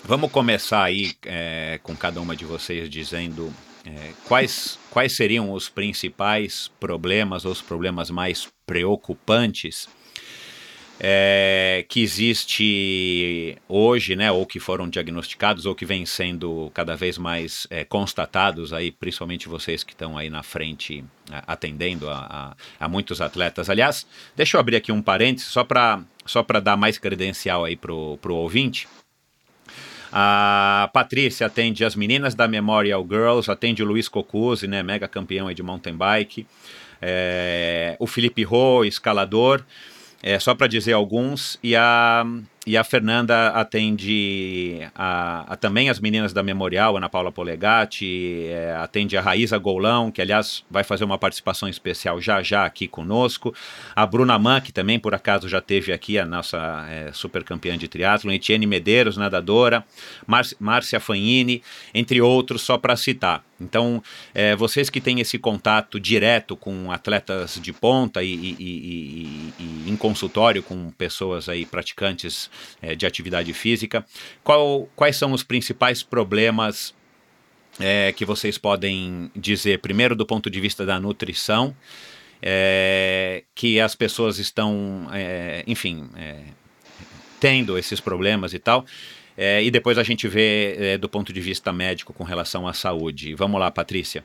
Vamos começar aí é, com cada uma de vocês dizendo é, quais, quais seriam os principais problemas, ou os problemas mais preocupantes é, que existe hoje, né, ou que foram diagnosticados, ou que vêm sendo cada vez mais é, constatados aí, principalmente vocês que estão aí na frente atendendo a, a- a muitos atletas. Aliás, deixa eu abrir aqui um parênteses só para só para dar mais credencial aí pro, pro ouvinte. A Patrícia atende as meninas da Memorial Girls, atende o Luiz Cocuzzi, né, mega campeão de mountain bike. É, o Felipe Rô, escalador, é, só para dizer alguns. E a, e a Fernanda atende a, a também as meninas da Memorial, Ana Paula Polegatti, é, atende a Raíza Golão, que aliás vai fazer uma participação especial já já aqui conosco. A Bruna Mann, que também por acaso já teve aqui, a nossa é, super campeã de triatlon, Etienne Medeiros, nadadora, Márcia Fanini, entre outros, só para citar. Então, é, vocês que têm esse contato direto com atletas de ponta e, e- e- e- em consultório com pessoas aí praticantes é, de atividade física, qual- quais são os principais problemas é, que vocês podem dizer, primeiro do ponto de vista da nutrição, é, que as pessoas estão, é, enfim, é, tendo esses problemas e tal. É, e depois a gente vê é, do ponto de vista médico com relação à saúde. Vamos lá, Patrícia.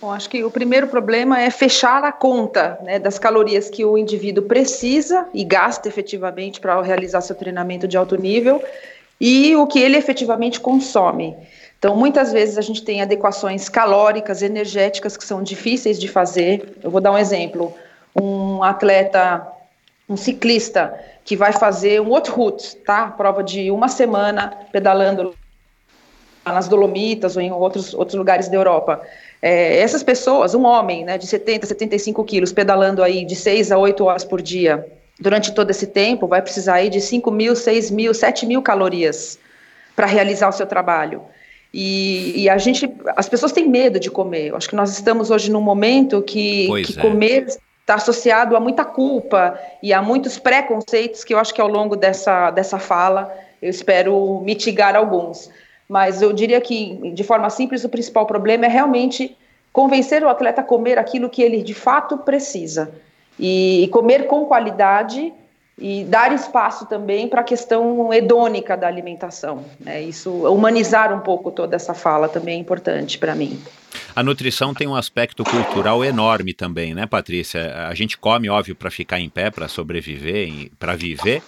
Bom, acho que o primeiro problema é fechar a conta né, das calorias que o indivíduo precisa e gasta efetivamente para realizar seu treinamento de alto nível e o que ele efetivamente consome. Então, muitas vezes a gente tem adequações calóricas, energéticas que são difíceis de fazer. Eu vou dar um exemplo: um atleta, um ciclista que vai fazer um outro route, tá? Prova de uma semana pedalando nas Dolomitas ou em outros, outros lugares da Europa. É, essas pessoas, um homem né, de 70, 75 quilos, pedalando aí de 6 a 8 horas por dia, durante todo esse tempo, vai precisar aí de 5 mil, 6 mil, 7 mil calorias para realizar o seu trabalho. E, e, a gente, as pessoas têm medo de comer. Eu acho que nós estamos hoje num momento que, que é. comer está associado a muita culpa e a muitos preconceitos que eu acho que ao longo dessa, dessa fala eu espero mitigar alguns. Mas eu diria que, de forma simples, o principal problema é realmente convencer o atleta a comer aquilo que ele de fato precisa. E, comer com qualidade e dar espaço também para a questão hedônica da alimentação. Né? Isso, humanizar um pouco toda essa fala também é importante para mim. A nutrição tem um aspecto cultural enorme também, né, Patrícia? A gente come, óbvio, para ficar em pé, para sobreviver, para viver,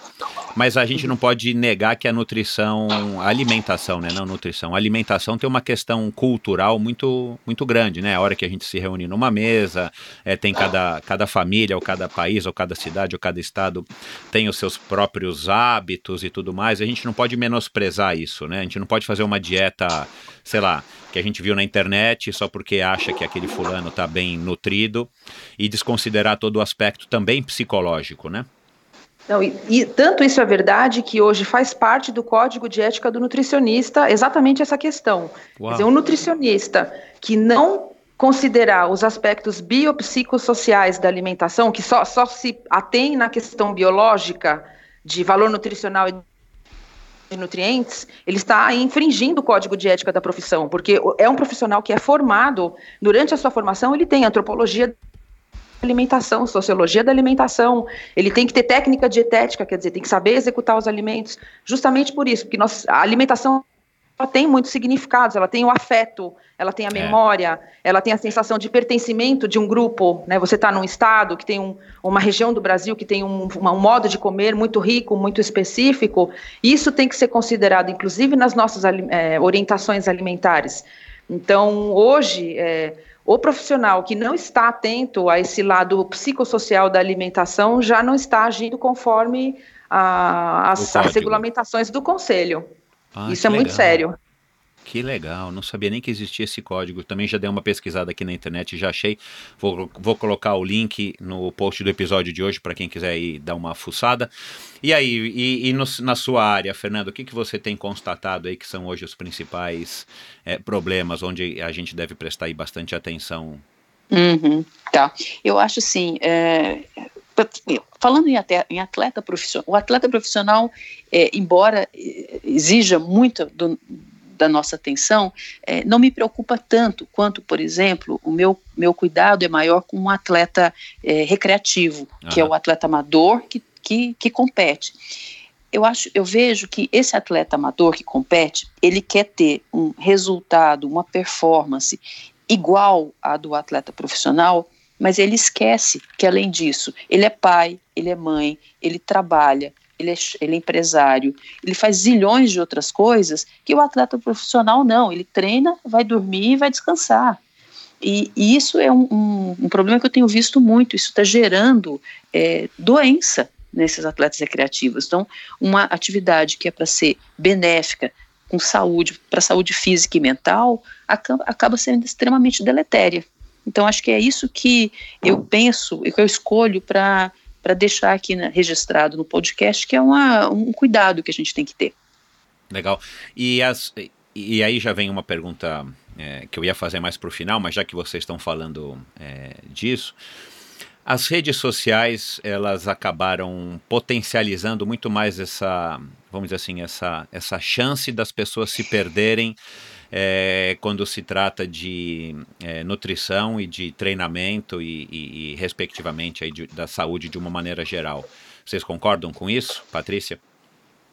mas a gente não pode negar que a nutrição, a alimentação, né, não nutrição, a alimentação tem uma questão cultural muito, muito grande, né? A hora que a gente se reúne numa mesa, é, tem cada, cada família, ou cada país, ou cada cidade, ou cada estado tem os seus próprios hábitos e tudo mais. A gente não pode menosprezar isso, né? A gente não pode fazer uma dieta, sei lá, que a gente viu na internet só porque acha que aquele fulano está bem nutrido e desconsiderar todo o aspecto também psicológico, né? Não, e, e, tanto isso é verdade que hoje faz parte do código de ética do nutricionista exatamente essa questão. Uau. Quer dizer, um nutricionista que não considerar os aspectos biopsicossociais da alimentação, que só, só se atém na questão biológica de valor nutricional e de nutrientes, ele está infringindo o código de ética da profissão, porque é um profissional que é formado, durante a sua formação, ele tem antropologia alimentação, sociologia da alimentação, ele tem que ter técnica dietética, quer dizer, tem que saber executar os alimentos, justamente por isso, porque nós, a alimentação tem muitos significados, ela tem o afeto, ela tem a memória, é. ela tem a sensação de pertencimento de um grupo, né? Você está num estado que tem um, uma região do Brasil que tem um, um, modo de comer muito rico, muito específico, isso tem que ser considerado, inclusive nas nossas é, orientações alimentares. Então, hoje, é, o profissional que não está atento a esse lado psicossocial da alimentação já não está agindo conforme a, as, as regulamentações do conselho. Ah, Isso é legal. muito sério. Que legal, não sabia nem que existia esse código. Também já dei uma pesquisada aqui na internet, já achei. Vou, vou colocar o link no post do episódio de hoje para quem quiser ir dar uma fuçada. E aí, e, e no, na sua área, Fernando, o que, que você tem constatado aí que são hoje os principais é, problemas onde a gente deve prestar aí bastante atenção? Uhum, tá. Eu acho assim, é, falando em, em atleta profissional, o atleta profissional, é, embora é, exija muito do, da nossa atenção, é, não me preocupa tanto quanto, por exemplo, o meu, meu cuidado é maior com um atleta é, recreativo, uhum. que é o atleta amador que, que, que compete. Eu acho, eu vejo que esse atleta amador que compete, ele quer ter um resultado, uma performance igual à do atleta profissional, mas ele esquece que, além disso, ele é pai, ele é mãe, ele trabalha, ele é, ele é empresário, ele faz zilhões de outras coisas que o atleta profissional não. Ele treina, vai dormir e vai descansar. E, e isso é um, um, um, problema que eu tenho visto muito. Isso está gerando é, doença nesses atletas recreativos. Então, uma atividade que é para ser benéfica, com saúde, para saúde física e mental, acaba, acaba sendo extremamente deletéria. Então, acho que é isso que eu penso e que eu escolho para deixar aqui né, registrado no podcast, que é uma, um cuidado que a gente tem que ter. Legal. E, as, e aí já vem uma pergunta é, que eu ia fazer mais para o final, mas já que vocês estão falando é, disso, as redes sociais elas acabaram potencializando muito mais essa, vamos dizer assim, essa, essa chance das pessoas se perderem é, quando se trata de é, nutrição e de treinamento e, e, e respectivamente, aí de, da saúde de uma maneira geral. Vocês concordam com isso, Patrícia?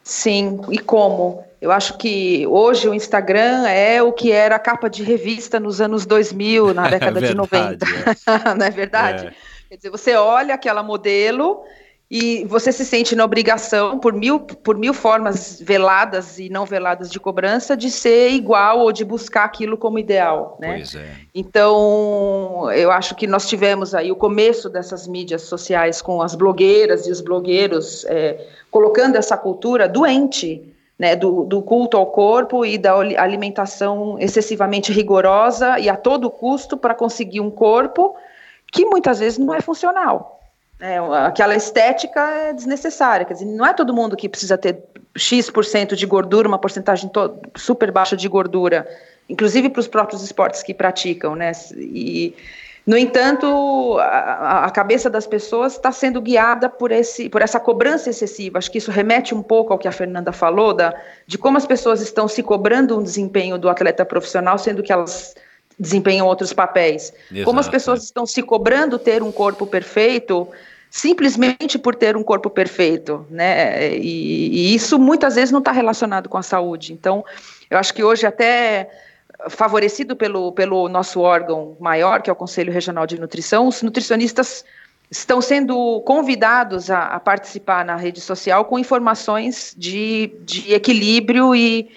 Sim, e como? Eu acho que hoje o Instagram é o que era a capa de revista nos anos 2000, na década é verdade, de 90. É. Não é verdade? É. Quer dizer, você olha aquela modelo e você se sente na obrigação, por mil, por mil formas veladas e não veladas de cobrança, de ser igual ou de buscar aquilo como ideal, né? Pois é. Então, eu acho que nós tivemos aí o começo dessas mídias sociais com as blogueiras e os blogueiros é, colocando essa cultura doente, né, do, do culto ao corpo e da alimentação excessivamente rigorosa e a todo custo para conseguir um corpo que muitas vezes não é funcional. É, aquela estética é desnecessária, quer dizer, não é todo mundo que precisa ter X% de gordura, uma porcentagem super baixa de gordura, inclusive para os próprios esportes que praticam, né? E, no entanto, a, a cabeça das pessoas está sendo guiada por, esse, por essa cobrança excessiva. Acho que isso remete um pouco ao que a Fernanda falou, da, de como as pessoas estão se cobrando um desempenho do atleta profissional, sendo que elas desempenham outros papéis. Exato, Como as pessoas estão se cobrando ter um corpo perfeito simplesmente por ter um corpo perfeito, né? E, e isso muitas vezes não está relacionado com a saúde. Então, eu acho que hoje até favorecido pelo, pelo nosso órgão maior, que é o Conselho Regional de Nutrição, os nutricionistas estão sendo convidados a, a participar na rede social com informações de, de equilíbrio e,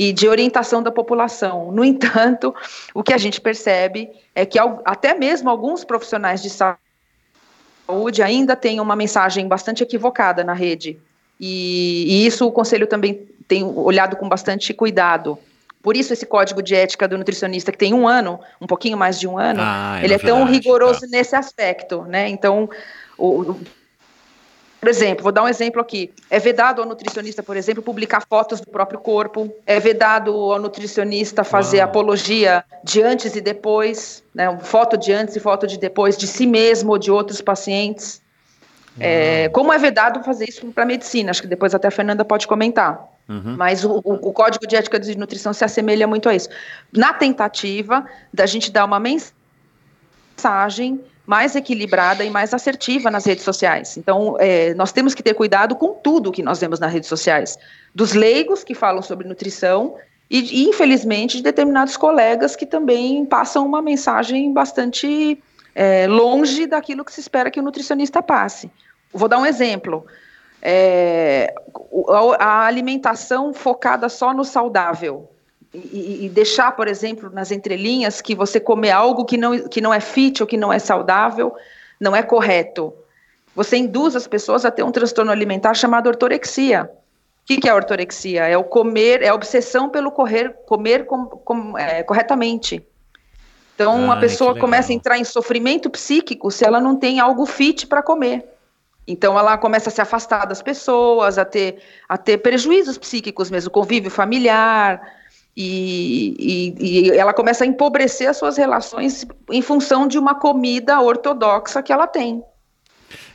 e de orientação da população. No entanto, o que a gente percebe é que até mesmo alguns profissionais de saúde ainda têm uma mensagem bastante equivocada na rede. E, e isso o Conselho também tem olhado com bastante cuidado. Por isso, esse código de ética do nutricionista, que tem um ano, um pouquinho mais de um ano, ah, é ele é tão rigoroso tá. nesse aspecto, né? Então, o, por exemplo, vou dar um exemplo aqui. É vedado ao nutricionista, por exemplo, publicar fotos do próprio corpo. É vedado ao nutricionista fazer Uau. apologia de antes e depois, né? Foto de antes e foto de depois de si mesmo ou de outros pacientes. É, como é vedado fazer isso para medicina? Acho que depois até a Fernanda pode comentar. Uhum. Mas o, o, o, Código de Ética de Nutrição se assemelha muito a isso. Na tentativa da gente dar uma mensagem mais equilibrada e mais assertiva nas redes sociais. Então, é, nós temos que ter cuidado com tudo que nós vemos nas redes sociais, dos leigos que falam sobre nutrição e, infelizmente, de determinados colegas que também passam uma mensagem bastante é, longe daquilo que se espera que o nutricionista passe. Vou dar um exemplo. É, a alimentação focada só no saudável e, e, deixar, por exemplo, nas entrelinhas que você comer algo que não, que não é fit ou que não é saudável não é correto. Você induz as pessoas a ter um transtorno alimentar chamado ortorexia. O que, que é a ortorexia? É o comer, é a obsessão pelo correr, comer com, com, é, corretamente. Então, ah, a pessoa começa a entrar em sofrimento psíquico se ela não tem algo fit para comer. Então, ela começa a se afastar das pessoas, a ter, a ter prejuízos psíquicos mesmo, convívio familiar, e, e, e, ela começa a empobrecer as suas relações em função de uma comida ortodoxa que ela tem.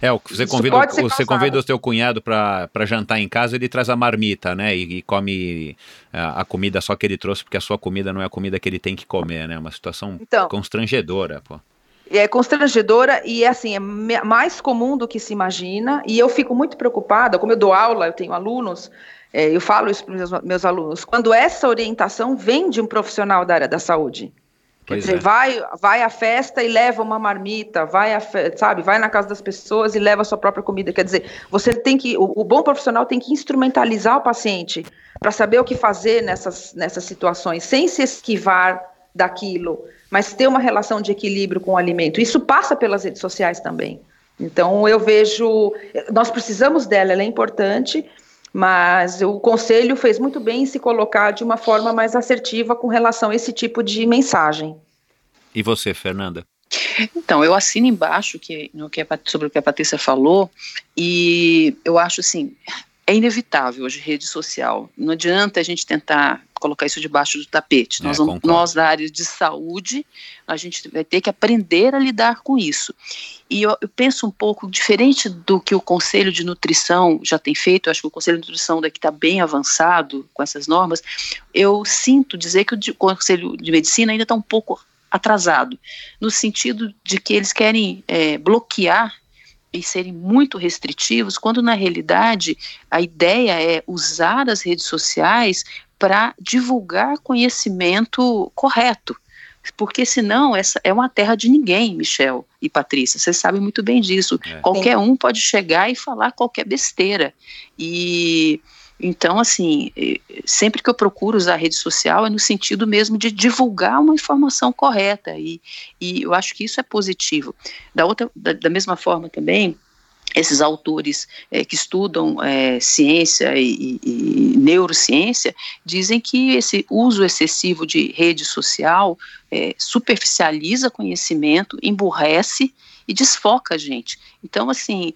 É, você convida, você convida o seu cunhado para jantar em casa, ele traz a marmita, né? E, e come a, a, comida só que ele trouxe, porque a sua comida não é a comida que ele tem que comer, né? Uma situação então, constrangedora, pô. É constrangedora e é assim, é mais comum do que se imagina. E eu fico muito preocupada, como eu dou aula, eu tenho alunos, é, eu falo isso para os meus, meus alunos, quando essa orientação vem de um profissional da área da saúde. Quer dizer, é. vai, vai à festa e leva uma marmita, vai a, sabe, vai na casa das pessoas e leva a sua própria comida. Quer dizer, você tem que, o, o bom profissional tem que instrumentalizar o paciente para saber o que fazer nessas, nessas situações, sem se esquivar daquilo, mas ter uma relação de equilíbrio com o alimento. Isso passa pelas redes sociais também. Então eu vejo, nós precisamos dela, ela é importante, mas o conselho fez muito bem em se colocar de uma forma mais assertiva com relação a esse tipo de mensagem. E você, Fernanda? Então, eu assino embaixo que, no que a, sobre o que a Patrícia falou, e eu acho assim, é inevitável hoje rede social. Não adianta a gente tentar colocar isso debaixo do tapete. É, nós, vamos, nós, da área de saúde, a gente vai ter que aprender a lidar com isso. E eu, eu, penso um pouco diferente do que o Conselho de Nutrição já tem feito, eu acho que o Conselho de Nutrição daqui está bem avançado com essas normas. Eu sinto dizer que o, Conselho de Medicina ainda está um pouco atrasado, no sentido de que eles querem é, bloquear e serem muito restritivos, quando na realidade a ideia é usar as redes sociais para divulgar conhecimento correto. Porque senão essa é uma terra de ninguém, Michel e Patrícia. Vocês sabem muito bem disso. É. Qualquer um pode chegar e falar qualquer besteira. E então, assim, sempre que eu procuro usar a rede social é no sentido mesmo de divulgar uma informação correta e, e eu acho que isso é positivo. Da, outra, da, da mesma forma também, esses autores é, que estudam é, ciência e, e, neurociência dizem que esse uso excessivo de rede social é, superficializa conhecimento, emburrece e desfoca a gente. Então, assim,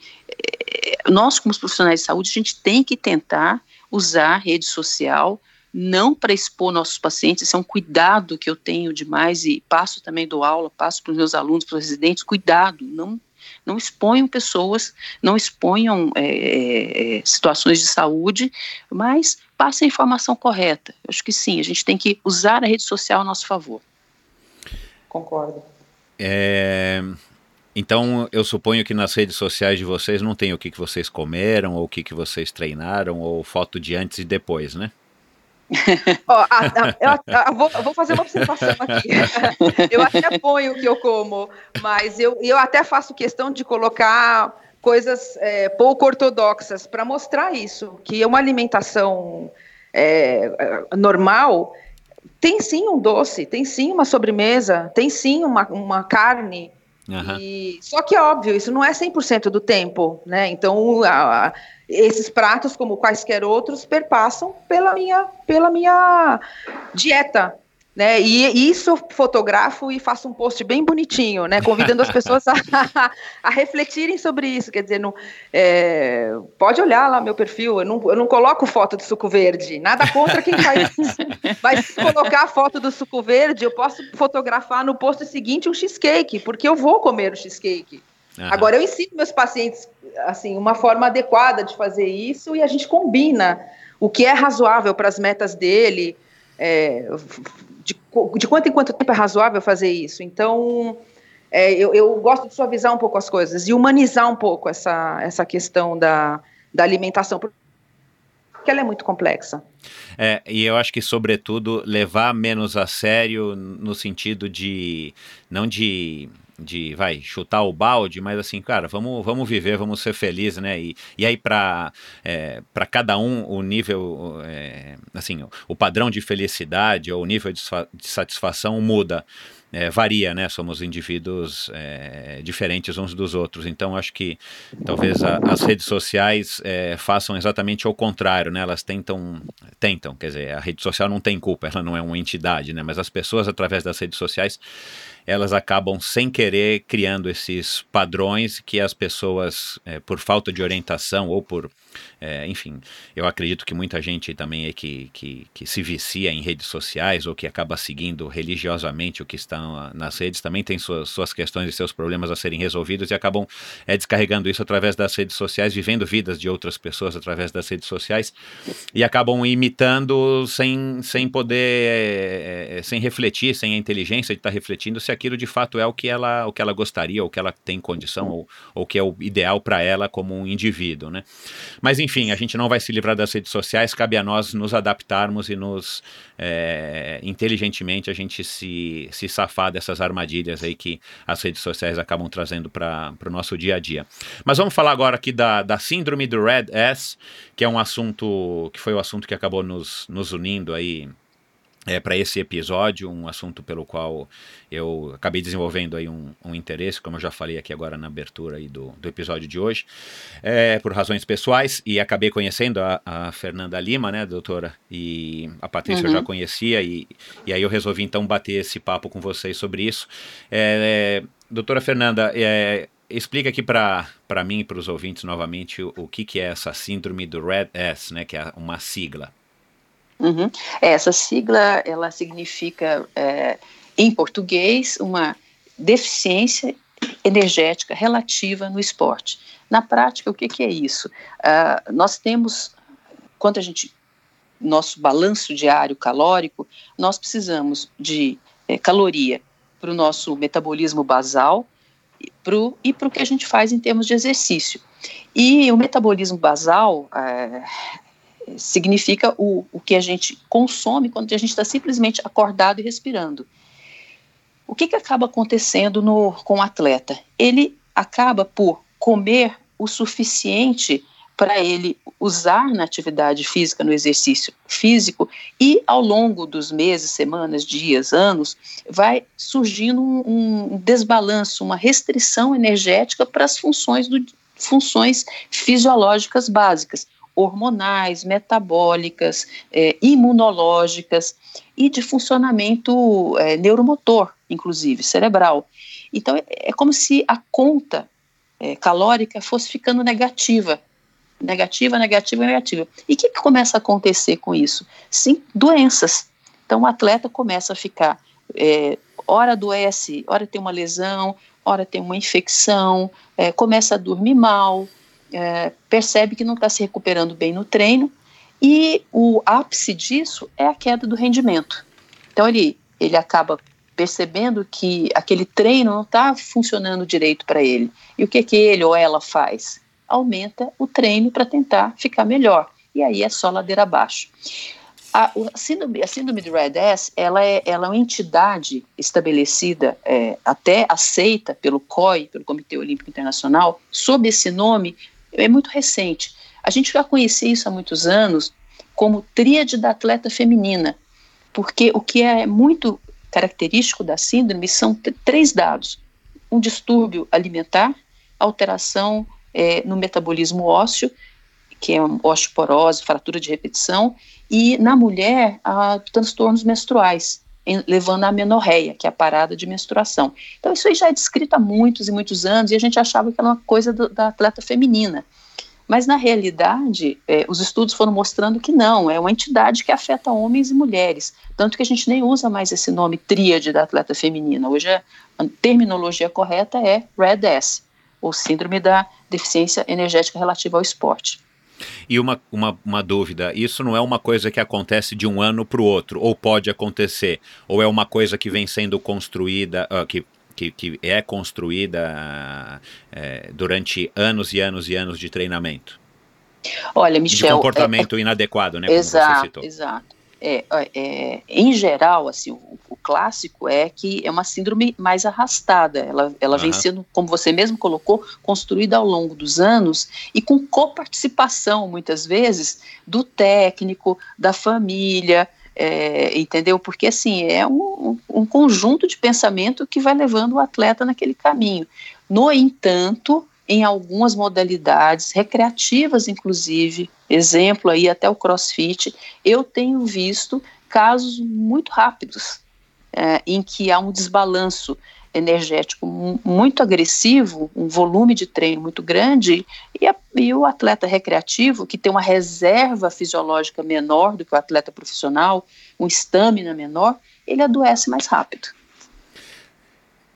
nós como profissionais de saúde, a gente tem que tentar usar rede social não para expor nossos pacientes, isso é um cuidado que eu tenho demais e passo também do aula, passo para os meus alunos, para os residentes, cuidado, não não exponham pessoas, não exponham é, é, é, situações de saúde, mas passem a informação correta. Eu acho que sim, a gente tem que usar a rede social a nosso favor. Concordo. É, então, eu suponho que nas redes sociais de vocês não tem o que, que vocês comeram, ou o que, que vocês treinaram, ou foto de antes e depois, né? Ó, a, a, eu, vou, vou, fazer uma observação aqui. Eu até ponho o que eu como, mas eu, eu até faço questão de colocar coisas é, pouco ortodoxas para mostrar isso, que uma alimentação é, normal tem sim um doce, tem sim uma sobremesa, tem sim uma, uma carne, Uhum. E, só que, óbvio, isso não é 100% do tempo, né? Então, a, a, esses pratos, como quaisquer outros, perpassam pela minha, pela minha dieta, né? E isso fotografo e faço um post bem bonitinho, né? Convidando as pessoas a, a, refletirem sobre isso. Quer dizer, não, é, pode olhar lá meu perfil, eu não, eu não coloco foto de suco verde, nada contra quem faz isso. Mas se colocar a foto do suco verde, eu posso fotografar no post seguinte um cheesecake, porque eu vou comer o cheesecake. Uhum. Agora, eu ensino meus pacientes assim uma forma adequada de fazer isso e a gente combina o que é razoável para as metas dele. É, de, quanto em quanto tempo é razoável fazer isso. Então, é, eu, eu, gosto de suavizar um pouco as coisas e humanizar um pouco essa, essa questão da, da alimentação. que ela é muito complexa. É, e eu acho que, sobretudo, levar menos a sério no sentido de. não de de vai chutar o balde, mas assim, cara, vamos, vamos viver, vamos ser felizes, né? E, e aí para é, para cada um o nível, é, assim, o, o padrão de felicidade ou o nível de, de satisfação muda é, varia, né? Somos indivíduos é, diferentes uns dos outros. Então, acho que talvez a, as redes sociais é, façam exatamente o contrário, né? Elas tentam, tentam, quer dizer, a rede social não tem culpa, ela não é uma entidade, né? Mas as pessoas, através das redes sociais, elas acabam sem querer criando esses padrões que as pessoas, é, por falta de orientação ou por é, enfim, eu acredito que muita gente também é que, que, que, se vicia em redes sociais ou que acaba seguindo religiosamente o que está nas redes, também tem suas, suas questões e seus problemas a serem resolvidos e acabam é, descarregando isso através das redes sociais, vivendo vidas de outras pessoas através das redes sociais e acabam imitando sem, sem poder, é, é sem refletir, sem a inteligência de estar refletindo se aquilo de fato é o que ela, o que ela gostaria, ou que ela tem condição, ou o que é o ideal para ela como um indivíduo, né? Mas enfim, a gente não vai se livrar das redes sociais, cabe a nós nos adaptarmos e nos é, inteligentemente a gente se, se safar dessas armadilhas aí que as redes sociais acabam trazendo para o nosso dia a dia. Mas vamos falar agora aqui da, da síndrome do Red S, que é um assunto que foi o assunto que acabou nos, nos unindo aí é, para esse episódio, um assunto pelo qual eu acabei desenvolvendo aí um, um, interesse, como eu já falei aqui agora na abertura aí do, do episódio de hoje, é, por razões pessoais, e acabei conhecendo a, a, Fernanda Lima, né, doutora, e a Patrícia uhum. eu já conhecia, e, e aí eu resolvi então bater esse papo com vocês sobre isso. É, doutora Fernanda, é, explica aqui para mim e para os ouvintes novamente o, o que, que é essa síndrome do Red S, né, que é uma sigla. Uhum. Essa sigla, ela significa, é, em português, uma deficiência energética relativa no esporte. Na prática, o que, que é isso? Uh, nós temos, quando a gente, nosso balanço diário calórico, nós precisamos de é, caloria para o nosso metabolismo basal pro, e para o que a gente faz em termos de exercício. E o metabolismo basal, é, significa o, o que a gente consome quando a gente está simplesmente acordado e respirando. O que, que acaba acontecendo no, com o atleta? Ele acaba por comer o suficiente para ele usar na atividade física, no exercício físico, e ao longo dos meses, semanas, dias, anos, vai surgindo um, um desbalanço, uma restrição energética para as funções, funções fisiológicas básicas hormonais, metabólicas, é, imunológicas e de funcionamento é, neuromotor, inclusive, cerebral. Então, é, é como se a conta é, calórica fosse ficando negativa. Negativa, negativa, negativa. E o que, que começa a acontecer com isso? Sim, doenças. Então, o atleta começa a ficar, é, hora adoece, hora tem uma lesão, hora tem uma infecção, é, começa a dormir mal, é, percebe que não está se recuperando bem no treino e o ápice disso é a queda do rendimento. Então ele, ele acaba percebendo que aquele treino não está funcionando direito para ele. E o que, que ele ou ela faz? Aumenta o treino para tentar ficar melhor. E aí é só ladeira abaixo. A, a, síndrome, a síndrome de Red S, ela é, ela é uma entidade estabelecida, é, até aceita pelo COI, pelo Comitê Olímpico Internacional, sob esse nome, é muito recente. A gente já conhecia isso há muitos anos como tríade da atleta feminina, porque o que é muito característico da síndrome são três dados: um distúrbio alimentar, alteração é, no metabolismo ósseo, que é osteoporose, fratura de repetição, e na mulher, a transtornos menstruais, levando à menorreia, que é a parada de menstruação. Então, isso aí já é descrito há muitos e muitos anos, e a gente achava que era uma coisa do, da atleta feminina. Mas, na realidade, é, os estudos foram mostrando que não, é uma entidade que afeta homens e mulheres. Tanto que a gente nem usa mais esse nome tríade da atleta feminina. Hoje a, a terminologia correta é RED-S, ou Síndrome da Deficiência Energética Relativa ao Esporte. E uma, uma, uma dúvida: isso não é uma coisa que acontece de um ano para o outro, ou pode acontecer, ou é uma coisa que vem sendo construída, uh, que, que, que, é construída uh, durante anos e anos e anos de treinamento? Olha, Michel. De comportamento é, inadequado, né? Exato, exato. É, é, em geral, assim, o, o, clássico é que é uma síndrome mais arrastada. Ela, ela uhum. vem sendo, como você mesmo colocou, construída ao longo dos anos e com coparticipação, muitas vezes, do técnico, da família, é, entendeu? Porque assim é um, um, conjunto de pensamento que vai levando o atleta naquele caminho. No entanto, em algumas modalidades recreativas, inclusive, exemplo aí até o CrossFit, eu tenho visto casos muito rápidos é, em que há um desbalanço energético muito agressivo, um volume de treino muito grande, e, a, e, o atleta recreativo, que tem uma reserva fisiológica menor do que o atleta profissional, um estamina menor, ele adoece mais rápido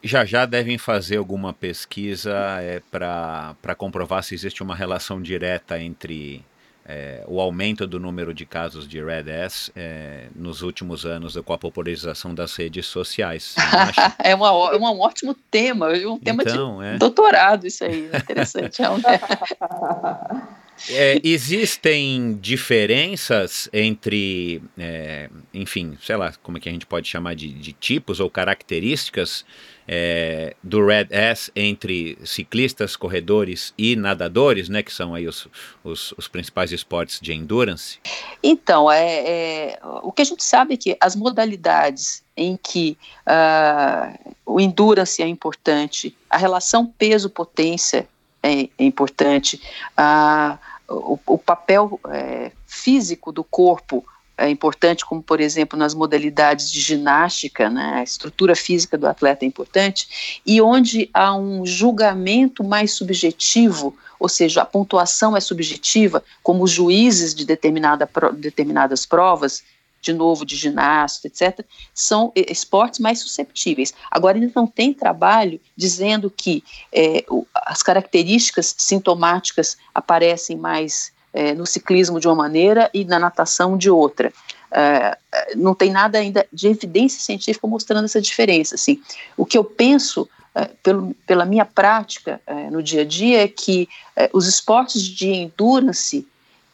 já já devem fazer alguma pesquisa é, para comprovar se existe uma relação direta entre é, o aumento do número de casos de Red S é, nos últimos anos com a popularização das redes sociais. é, uma, é um ótimo tema, um tema então, de é. doutorado isso aí, interessante. É um... É, existem diferenças entre, é, enfim, sei lá, como é que a gente pode chamar de, de tipos ou características é, do Red S entre ciclistas, corredores e nadadores, né, que são aí os, os, os principais esportes de endurance? Então, é, é, o que a gente sabe é que as modalidades em que uh, o endurance é importante, a relação peso-potência é, é, importante, uh, o, o, papel é, físico do corpo é importante, como por exemplo nas modalidades de ginástica, né, a estrutura física do atleta é importante, e onde há um julgamento mais subjetivo, ou seja, a pontuação é subjetiva, como juízes de determinada, determinadas provas, de novo, de ginástica, etc., são esportes mais susceptíveis. Agora, ainda não tem trabalho dizendo que é, as características sintomáticas aparecem mais é, no ciclismo de uma maneira e na natação de outra. É, não tem nada ainda de evidência científica mostrando essa diferença. Assim. O que eu penso, é, pelo, pela minha prática é, no dia a dia, é que é, os esportes de endurance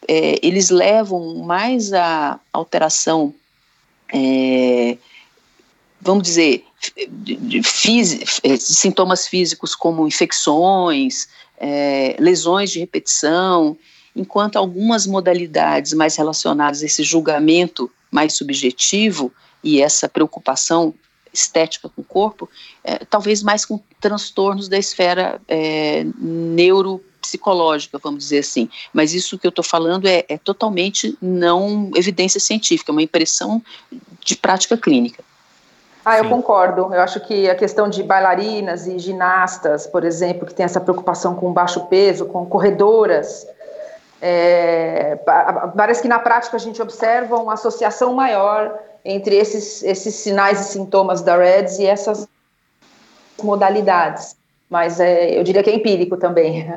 é, eles levam mais a alteração, vamos dizer, de, de, de, sintomas físicos como infecções, lesões de repetição, enquanto algumas modalidades mais relacionadas a esse julgamento mais subjetivo e essa preocupação estética com o corpo, é, talvez mais com transtornos da esfera é, neuropsicológica, vamos dizer assim. Mas isso que eu estou falando é, é totalmente não evidência científica, é uma impressão de prática clínica. Ah, eu Sim. concordo. Eu acho que a questão de bailarinas e ginastas, por exemplo, que tem essa preocupação com baixo peso, com corredoras, é, parece que na prática a gente observa uma associação maior entre esses, esses sinais e sintomas da REDS e essas modalidades. Mas é, eu diria que é empírico também.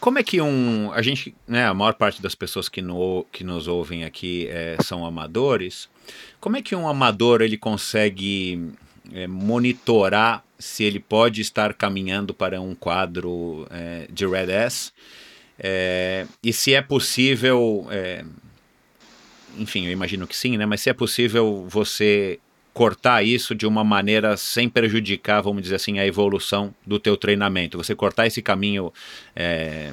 Como é que um. A gente, né, a maior parte das pessoas que, no, que nos ouvem aqui é, são amadores. Como é que um amador ele consegue é, monitorar se ele pode estar caminhando para um quadro é, de Red S? É, e se é possível, é, enfim, eu imagino que sim, né? Mas se é possível você cortar isso de uma maneira sem prejudicar, vamos dizer assim, a evolução do teu treinamento. Você cortar esse caminho, é,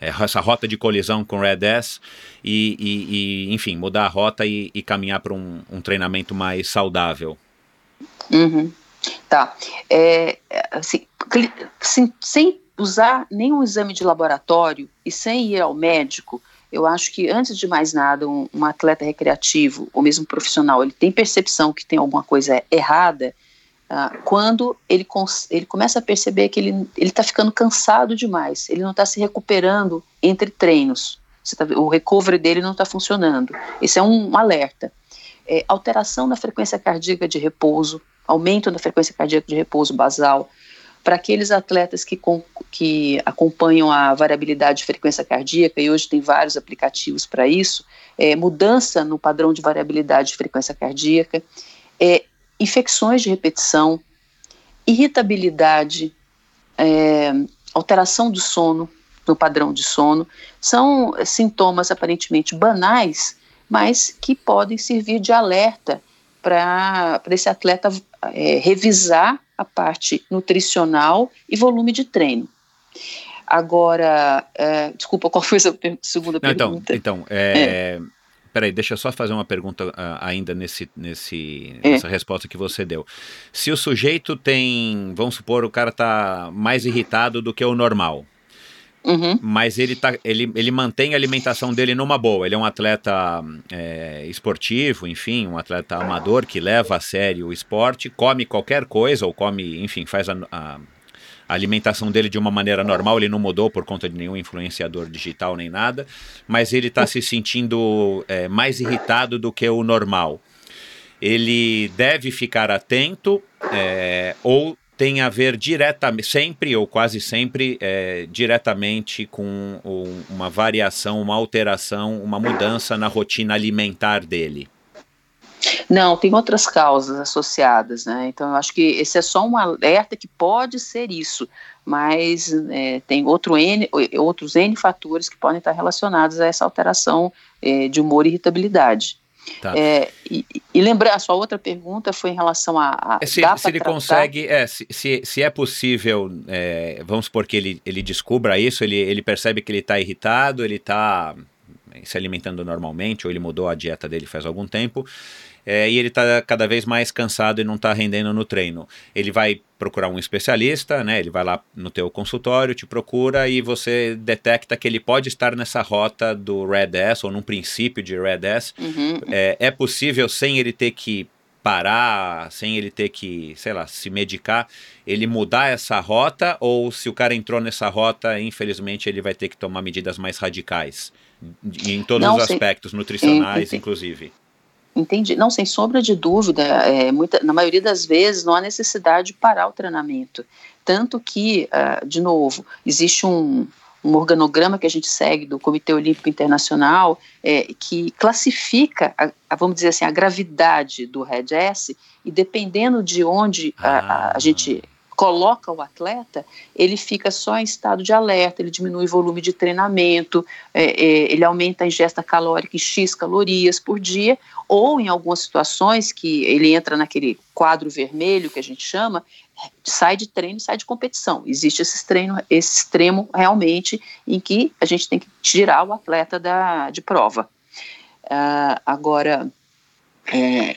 é essa rota de colisão com Red S e, e, e enfim, mudar a rota e, e caminhar para um, um, treinamento mais saudável. Uhum. Tá. É, assim, sem, usar nenhum exame de laboratório e sem ir ao médico, eu acho que antes de mais nada, um, um, atleta recreativo ou mesmo profissional, ele tem percepção que tem alguma coisa errada uh, quando ele, ele começa a perceber que ele está ficando cansado demais, ele não está se recuperando entre treinos, tá, o recovery dele não está funcionando. Esse é um, um alerta. É, alteração na frequência cardíaca de repouso, aumento na frequência cardíaca de repouso basal, para aqueles atletas que, com, que acompanham a variabilidade de frequência cardíaca, e hoje tem vários aplicativos para isso, é, mudança no padrão de variabilidade de frequência cardíaca, é, infecções de repetição, irritabilidade, é, alteração do sono, no padrão de sono. São sintomas aparentemente banais, mas que podem servir de alerta para esse atleta é, revisar a parte nutricional e volume de treino. Agora, é, desculpa, qual foi a segunda Não, então, pergunta? Então, então é, é. Peraí, deixa eu só fazer uma pergunta uh, ainda nesse, nesse, é. nessa resposta que você deu. Se o sujeito tem, vamos supor, o cara está mais irritado do que o normal, Uhum. Mas ele, tá, ele, ele mantém a alimentação dele numa boa. Ele é um atleta é, esportivo, enfim, um atleta amador que leva a sério o esporte, come qualquer coisa, ou come, enfim, faz a, a, a alimentação dele de uma maneira normal. Ele não mudou por conta de nenhum influenciador digital nem nada, mas ele está se sentindo é, mais irritado do que o normal. Ele deve ficar atento é, ou tem a ver diretamente, sempre ou quase sempre, é, diretamente com uma variação, uma alteração, uma mudança na rotina alimentar dele? Não, tem outras causas associadas, né? Então, eu acho que esse é só um alerta que pode ser isso, mas é, tem outro N, outros N fatores que podem estar relacionados a essa alteração é, de humor e irritabilidade. Tá. É, e, e lembrar, a sua outra pergunta foi em relação a. a é se, se ele tratar? consegue, é, se, se, se é possível, é, vamos supor que ele, ele descubra isso, ele, ele percebe que ele está irritado, ele está se alimentando normalmente, ou ele mudou a dieta dele faz algum tempo, é, e ele está cada vez mais cansado e não está rendendo no treino. Ele vai procurar um especialista, né? Ele vai lá no teu consultório, te procura e você detecta que ele pode estar nessa rota do Red S ou num princípio de Red S. Uhum. É, é possível sem ele ter que parar, sem ele ter que, sei lá, se medicar, ele mudar essa rota ou se o cara entrou nessa rota, infelizmente ele vai ter que tomar medidas mais radicais em todos não, os aspectos, nutricionais, inclusive. Entendi. Não, sem sombra de dúvida, é, muita, na maioria das vezes não há necessidade de parar o treinamento. Tanto que, uh, de novo, existe um, um organograma que a gente segue do Comitê Olímpico Internacional é, que classifica, a, a, vamos dizer assim, a gravidade do Red S e dependendo de onde ah. a, a, gente coloca o atleta, ele fica só em estado de alerta, ele diminui o volume de treinamento, é, é, ele aumenta a ingesta calórica em X calorias por dia, ou em algumas situações que ele entra naquele quadro vermelho que a gente chama, sai de treino, sai de competição. Existe esse treino, esse extremo realmente em que a gente tem que tirar o atleta da, de prova. Uh, agora, é,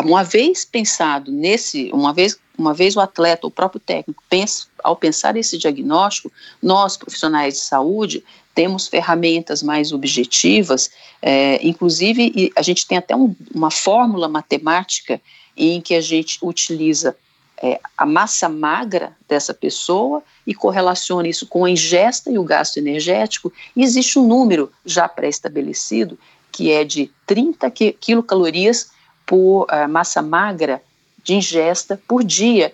uma vez pensado nesse, uma vez, uma vez o atleta, o próprio técnico, pensa, ao pensar esse diagnóstico, nós, profissionais de saúde, temos ferramentas mais objetivas, é, inclusive a gente tem até um, uma fórmula matemática em que a gente utiliza é, a massa magra dessa pessoa e correlaciona isso com a ingesta e o gasto energético, e existe um número já pré-estabelecido que é de 30 quilocalorias por uh, massa magra de ingesta por dia,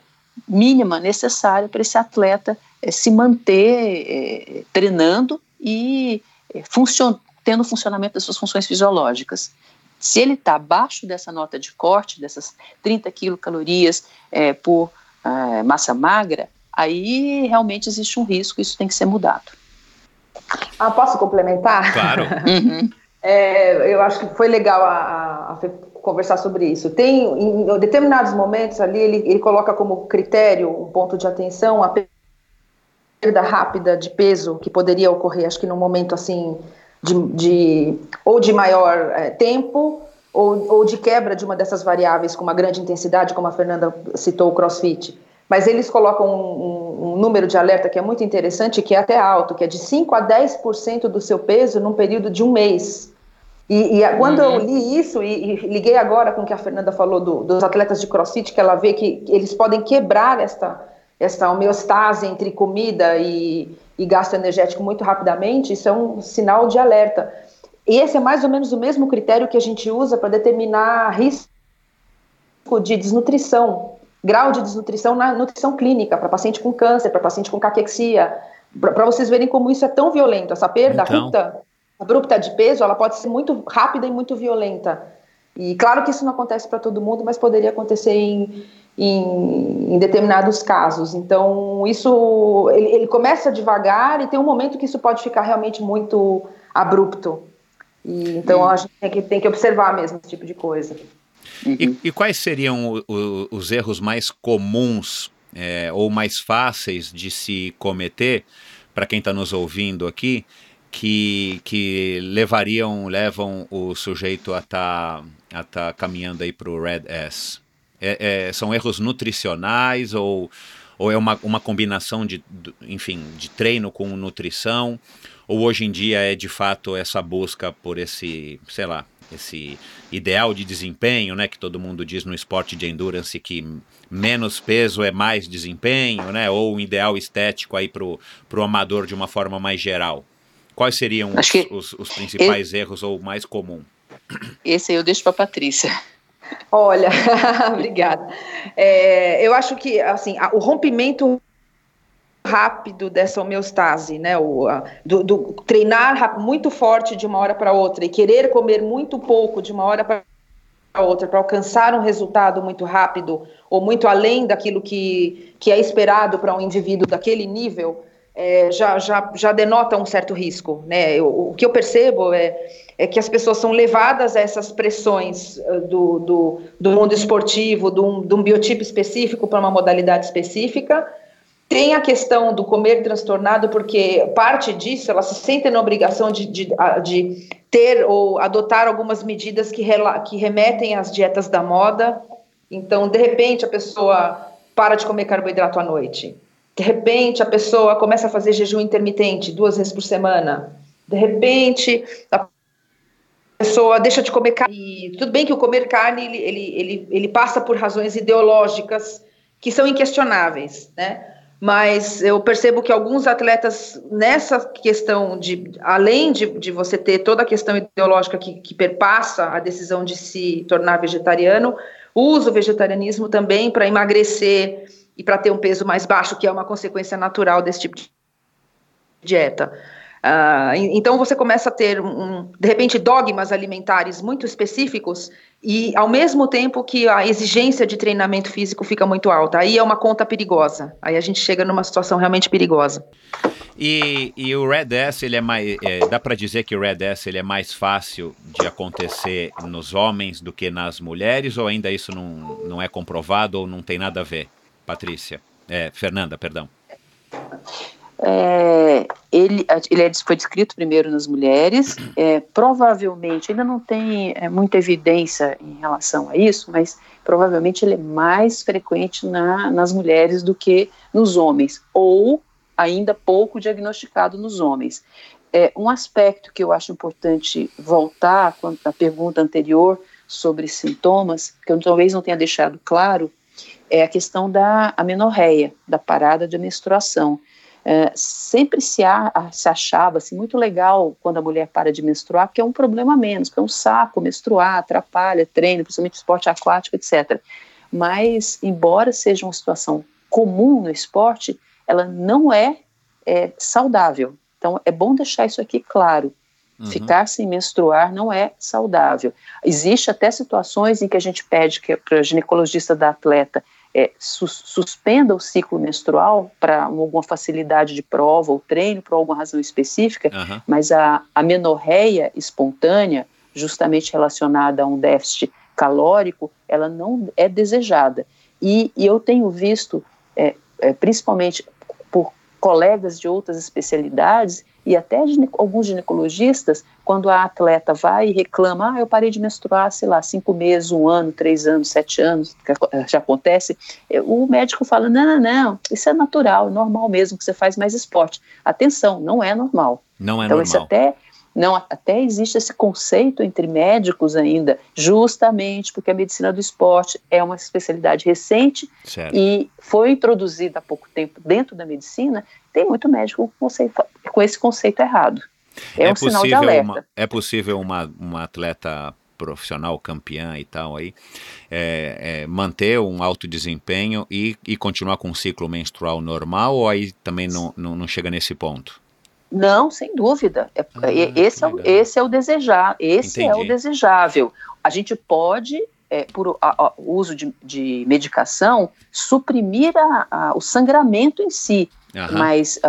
mínima necessária para esse atleta uh, se manter uh, treinando e funcion tendo funcionamento das suas funções fisiológicas. Se ele está abaixo dessa nota de corte, dessas 30 quilocalorias é, por é, massa magra, aí realmente existe um risco, isso tem que ser mudado. Ah, posso complementar? Claro. uhum. é, eu acho que foi legal a, a, conversar sobre isso. Tem, em determinados momentos ali, ele, ele coloca como critério, um ponto de atenção, a perda rápida de peso que poderia ocorrer, acho que num momento assim, de, de ou de maior é, tempo, ou, ou de quebra de uma dessas variáveis com uma grande intensidade, como a Fernanda citou o crossfit. Mas eles colocam um, um, um número de alerta que é muito interessante, que é até alto, que é de 5 a 10% do seu peso num período de um mês. E, e quando uhum. eu li isso, e, e, liguei agora com o que a Fernanda falou do, dos atletas de crossfit, que ela vê que eles podem quebrar esta, esta homeostase entre comida e, e gasto energético muito rapidamente, isso é um sinal de alerta. E esse é mais ou menos o mesmo critério que a gente usa para determinar risco de desnutrição, grau de desnutrição na nutrição clínica, para paciente com câncer, para paciente com caquexia, para vocês verem como isso é tão violento, essa perda então... abrupta de peso, ela pode ser muito rápida e muito violenta. E claro que isso não acontece para todo mundo, mas poderia acontecer em, em, em determinados casos. Então, isso ele, ele, começa devagar e tem um momento que isso pode ficar realmente muito abrupto. E, então, a gente tem que, tem que observar mesmo esse tipo de coisa. E, e quais seriam o, o, os erros mais comuns é, ou mais fáceis de se cometer para quem está nos ouvindo aqui? Que, que levariam, levam o sujeito a estar tá, tá caminhando aí para o Red S? É, é, são erros nutricionais ou, ou é uma, uma combinação de, enfim, de treino com nutrição? Ou hoje em dia é de fato essa busca por esse, sei lá, esse ideal de desempenho, né, que todo mundo diz no esporte de endurance que menos peso é mais desempenho, né, ou um ideal estético aí pro, pro amador de uma forma mais geral. Quais seriam os, os, os, principais erros ou mais comum? Esse aí eu deixo para Patrícia. Olha, obrigada. É, eu acho que assim, o rompimento rápido dessa homeostase, né? O, a, do, do, treinar muito forte de uma hora para outra e querer comer muito pouco de uma hora para outra para alcançar um resultado muito rápido ou muito além daquilo que, que é esperado para um indivíduo daquele nível, é, já, já, já denota um certo risco. Né? Eu, o que eu percebo é, é que as pessoas são levadas a essas pressões uh, do, do, do mundo esportivo, de um, de um biotipo específico para uma modalidade específica, tem a questão do comer transtornado, porque parte disso ela se sente na obrigação de, de, de ter ou adotar algumas medidas que, rela, que remetem às dietas da moda. Então, de repente, a pessoa para de comer carboidrato à noite. De repente, a pessoa começa a fazer jejum intermitente duas vezes por semana. De repente, a pessoa deixa de comer carne. E tudo bem que o comer carne ele, ele, ele, ele passa por razões ideológicas que são inquestionáveis, né? mas eu percebo que alguns atletas, nessa questão de, além de, de você ter toda a questão ideológica que, que perpassa a decisão de se tornar vegetariano, usa o vegetarianismo também para emagrecer e para ter um peso mais baixo, que é uma consequência natural desse tipo de dieta. Uh, então você começa a ter, um, de repente, dogmas alimentares muito específicos e, ao mesmo tempo que a exigência de treinamento físico fica muito alta. Aí é uma conta perigosa. Aí a gente chega numa situação realmente perigosa. E, e o Red S, ele é mais, é, dá para dizer que o Red S ele é mais fácil de acontecer nos homens do que nas mulheres, ou ainda isso não, não é comprovado ou não tem nada a ver? Patrícia, é, Fernanda, perdão. É, ele, ele é, foi descrito primeiro nas mulheres, é, provavelmente, ainda não tem é, muita evidência em relação a isso, mas provavelmente ele é mais frequente na, nas mulheres do que nos homens, ou ainda pouco diagnosticado nos homens. É, um aspecto que eu acho importante voltar à pergunta anterior sobre sintomas, que eu talvez não tenha deixado claro, é a questão da amenorreia, da parada de menstruação. É, sempre se, a, se achava assim, muito legal quando a mulher para de menstruar, porque é um problema menos, porque é um saco menstruar, atrapalha treino, principalmente esporte aquático, etc. Mas, embora seja uma situação comum no esporte, ela não é, é saudável. Então, é bom deixar isso aqui claro. Uhum. Ficar sem menstruar não é saudável. Existe até situações em que a gente pede para o ginecologista da atleta é, suspenda o ciclo menstrual para alguma facilidade de prova ou treino, por alguma razão específica, uhum. mas a, a menorreia espontânea, justamente relacionada a um déficit calórico, ela não é desejada. E, e eu tenho visto, é, é, principalmente por colegas de outras especialidades, e até alguns ginecologistas, quando a atleta vai e reclama, ah, eu parei de menstruar, sei lá, cinco meses, um ano, três anos, sete anos, que já acontece, o médico fala, não, não, não, isso é natural, é normal mesmo que você faz mais esporte. Atenção, não é normal. Não é então, normal. Isso até não, até existe esse conceito entre médicos ainda, justamente porque a medicina do esporte é uma especialidade recente certo. e foi introduzida há pouco tempo dentro da medicina, tem muito médico com, esse conceito errado. É, é um sinal de alerta. Uma, é possível uma, uma atleta profissional campeã e tal aí, é, é, manter um alto desempenho e, e continuar com um ciclo menstrual normal ou aí também não, não, não chega nesse ponto? Não, sem dúvida. É, ah, esse, é, esse é o desejar, esse Entendi. é o desejável. A gente pode é, por a, a, uso de, de, medicação, suprimir a, o sangramento em si. Uhum. Mas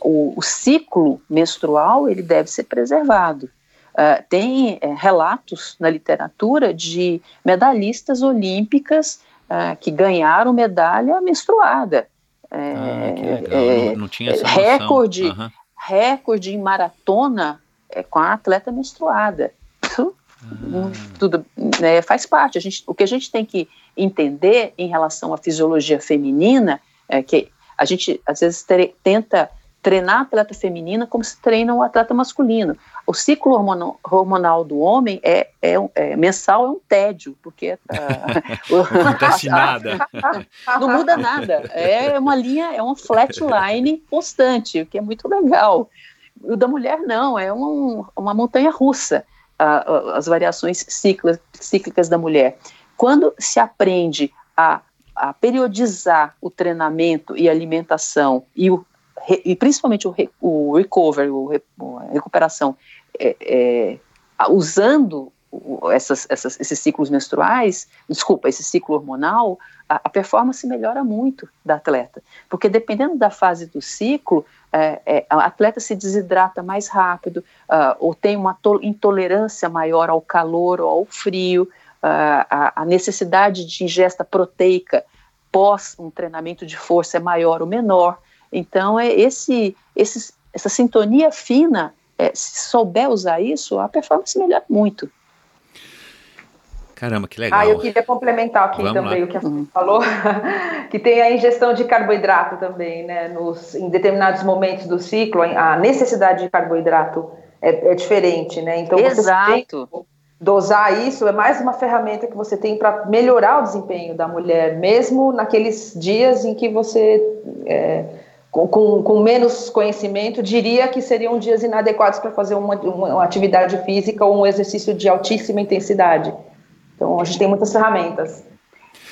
o, o, ciclo menstrual ele deve ser preservado. Uh, tem é, relatos na literatura de medalhistas olímpicas uh, que ganharam medalha menstruada. É, ah, que legal. É, não, não tinha essa recorde, uhum. recorde em maratona é, com a atleta menstruada. Ah. tudo né, faz parte. A gente, o que a gente tem que entender em relação à fisiologia feminina é que a gente às vezes ter, tenta treinar a atleta feminina como se treina o atleta masculino. O ciclo hormonal, hormonal do homem é, é, é, mensal, é um tédio, porque não acontece nada. não muda nada. É uma linha, é uma flatline constante, o que é muito legal. O da mulher não, é um, uma montanha russa, as variações cíclicas, cíclicas da mulher. Quando se aprende a a periodizar o treinamento e alimentação e o e principalmente o, o recovery, o, a recuperação, é, é, usando essas, essas, esses ciclos menstruais, desculpa, esse ciclo hormonal, a, a, performance melhora muito da atleta, porque dependendo da fase do ciclo, é, é, a atleta se desidrata mais rápido, uh, ou tem uma intolerância maior ao calor ou ao frio, a, a necessidade de ingesta proteica pós um treinamento de força é maior ou menor. Então, é esse, esse, essa sintonia fina, é, se souber usar isso, a performance melhora muito. Caramba, que legal. Ah, eu queria complementar aqui Vamos também lá. o que a uhum. falou, que tem a ingestão de carboidrato também, né? Nos, em determinados momentos do ciclo, a necessidade de carboidrato é, é diferente, né? Então, Exato. Você dosar isso é mais uma ferramenta que você tem para melhorar o desempenho da mulher, mesmo naqueles dias em que você é, com, com, com, menos conhecimento, diria que seriam dias inadequados para fazer uma, uma, atividade física ou um exercício de altíssima intensidade. Então, a gente tem muitas ferramentas.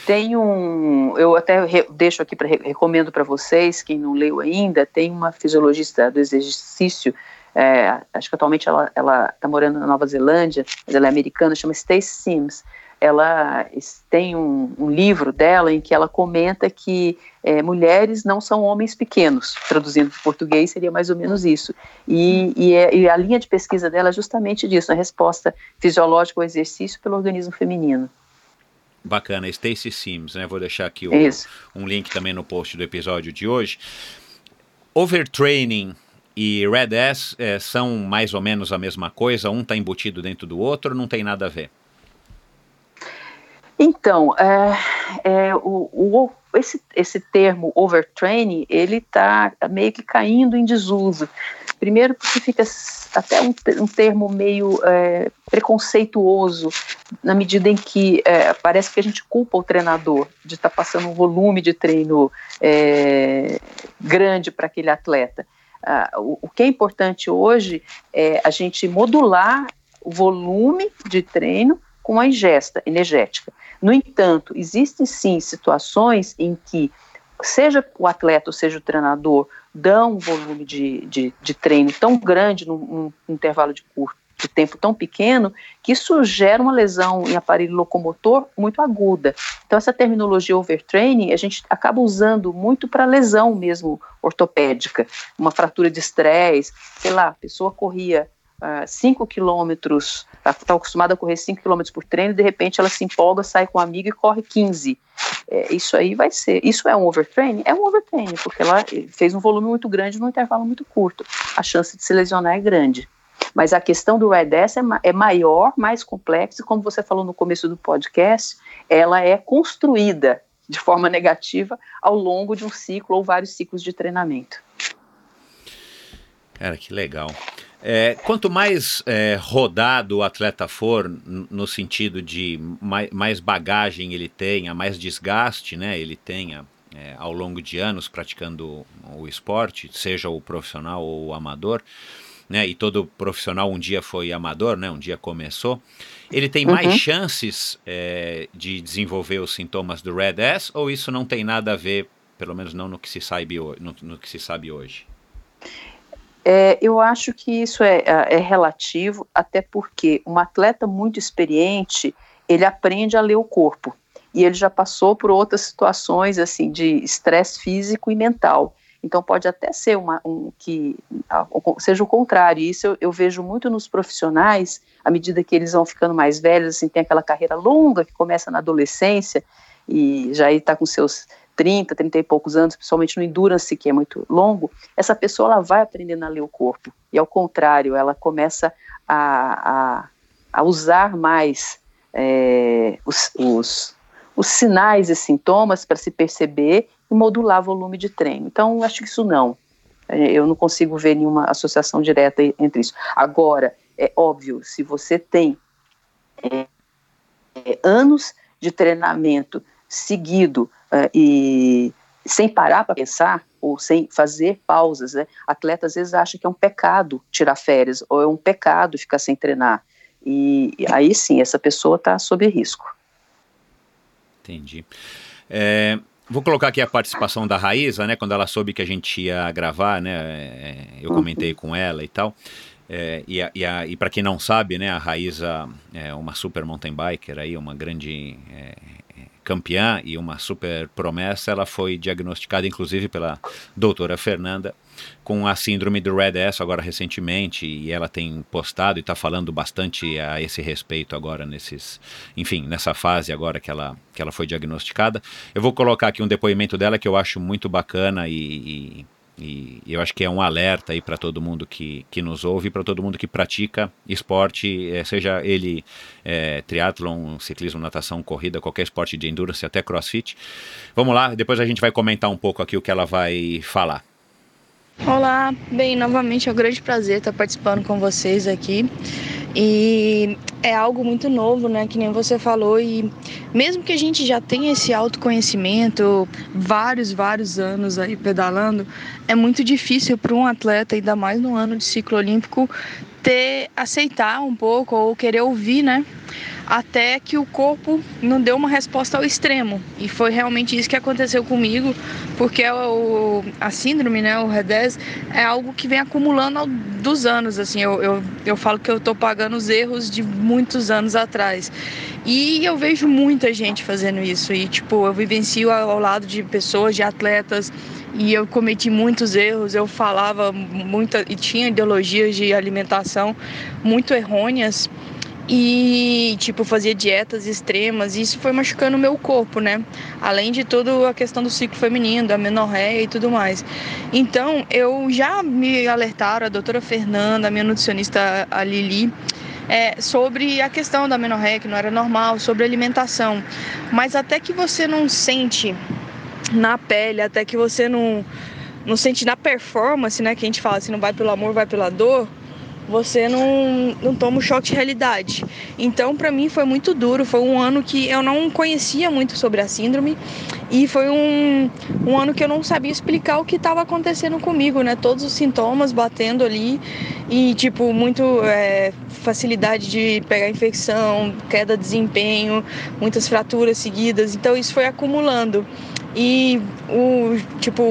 Tem um, eu até re, deixo aqui para recomendo para vocês, quem não leu ainda, tem uma fisiologista do exercício, é, acho que atualmente ela está morando na Nova Zelândia, mas ela é americana, chama Stacey Sims ela tem um, um, livro dela em que ela comenta que é, mulheres não são homens pequenos, traduzindo para português seria mais ou menos isso. E, e, é, e, a linha de pesquisa dela é justamente disso, a resposta fisiológica ao exercício pelo organismo feminino. Bacana, Stacy Sims, né? Vou deixar aqui o, um link também no post do episódio de hoje. Overtraining e Red é, são mais ou menos a mesma coisa? Um está embutido dentro do outro ou não tem nada a ver? Então, é, é, o, o, esse, esse termo overtraining, ele está meio que caindo em desuso. Primeiro porque fica até um, um termo meio é, preconceituoso, na medida em que é, parece que a gente culpa o treinador de estar tá passando um volume de treino é, grande para aquele atleta. Ah, o, o que é importante hoje é a gente modular o volume de treino com a ingesta energética. No entanto, existem sim situações em que, seja o atleta ou seja o treinador, dão um volume de, de, de treino tão grande num, num intervalo de curto de tempo tão pequeno que isso gera uma lesão em aparelho locomotor muito aguda. Então essa terminologia overtraining a gente acaba usando muito para lesão mesmo ortopédica, uma fratura de estresse, sei lá, a pessoa corria 5 uh, quilômetros, está tá acostumada a correr 5 quilômetros por treino, de repente ela se empolga, sai com um amigo e corre 15. É, isso aí vai ser. Isso é um overtraining? É um overtraining, porque ela fez um volume muito grande num intervalo muito curto. A chance de se lesionar é grande. Mas a questão do Red S é, ma é maior, mais complexa, e como você falou no começo do podcast, ela é construída de forma negativa ao longo de um ciclo ou vários ciclos de treinamento. Cara, que legal. É, quanto mais é, rodado o atleta for, no sentido de mais, mais, bagagem ele tenha, mais desgaste né, ele tenha é, ao longo de anos praticando o esporte, seja o profissional ou o amador, né, e todo profissional um dia foi amador, né, um dia começou, ele tem uhum. mais chances é, de desenvolver os sintomas do Red S ou isso não tem nada a ver, pelo menos não no que se sabe, no, no que se sabe hoje? É, eu acho que isso é, é, é relativo, até porque um atleta muito experiente, ele aprende a ler o corpo e ele já passou por outras situações assim de estresse físico e mental. Então pode até ser uma, um, que seja o contrário. Isso eu, eu, vejo muito nos profissionais, à medida que eles vão ficando mais velhos, assim, tem aquela carreira longa que começa na adolescência e já está com seus 30, 30 e poucos anos, principalmente no endurance, que é muito longo, essa pessoa ela vai aprendendo a ler o corpo. E ao contrário, ela começa a, a, a usar mais é, os, os, os sinais e sintomas para se perceber e modular volume de treino. Então, acho que isso não. É, eu não consigo ver nenhuma associação direta entre isso. Agora, é óbvio, se você tem é, é, anos de treinamento seguido é, e sem parar para pensar ou sem fazer pausas, né? Atleta às vezes acha que é um pecado tirar férias ou é um pecado ficar sem treinar. E, aí sim, essa pessoa está sob risco. Entendi. É, Vou colocar aqui a participação da Raíza, né? Quando ela soube que a gente ia gravar, né? É, eu comentei com ela e tal. É, e e, e para quem não sabe, né? A Raíza é uma super mountain biker aí, uma grande é, campeã e uma super promessa. Ela foi diagnosticada, inclusive, pela doutora Fernanda com a síndrome do Red S agora recentemente e ela tem postado e está falando bastante a esse respeito agora nesses, enfim, nessa fase agora que ela, que ela foi diagnosticada. Eu vou colocar aqui um depoimento dela que eu acho muito bacana e, e e eu acho que é um alerta aí para todo mundo que, que nos ouve, para todo mundo que pratica esporte, é, seja ele é, triatlon, ciclismo, natação, corrida, qualquer esporte de endurance, até crossfit. Vamos lá, depois a gente vai comentar um pouco aqui o que ela vai falar. Olá, bem, novamente é um grande prazer estar participando com vocês aqui. E é algo muito novo, né? Que nem você falou. E mesmo que a gente já tenha esse autoconhecimento, vários, vários anos aí pedalando, é muito difícil para um atleta, ainda mais no ano de ciclo olímpico, ter aceitar um pouco ou querer ouvir, né? Até que o corpo não deu uma resposta ao extremo. E foi realmente isso que aconteceu comigo, porque o, a síndrome, né, o REDES, é algo que vem acumulando ao, dos anos. Assim, eu, eu, eu falo que eu estou pagando os erros de muitos anos atrás. E eu vejo muita gente fazendo isso. E, tipo, eu vivencio ao lado de pessoas, de atletas, e eu cometi muitos erros. Eu falava muita e tinha ideologias de alimentação muito errôneas e tipo fazia dietas extremas e isso foi machucando o meu corpo, né? Além de toda a questão do ciclo feminino, da menorréia e tudo mais. Então, eu já me alertaram a doutora Fernanda, a minha nutricionista a Lili, é, sobre a questão da menorréia que não era normal, sobre alimentação. Mas até que você não sente na pele, até que você não não sente na performance, né, que a gente fala, se não vai pelo amor, vai pela dor, você não, não toma o choque de realidade. Então, para mim, foi muito duro. Foi um ano que eu não conhecia muito sobre a síndrome e foi um, um ano que eu não sabia explicar o que estava acontecendo comigo, né? Todos os sintomas batendo ali e, tipo, muito é, facilidade de pegar infecção, queda de desempenho, muitas fraturas seguidas. Então, isso foi acumulando. E o tipo,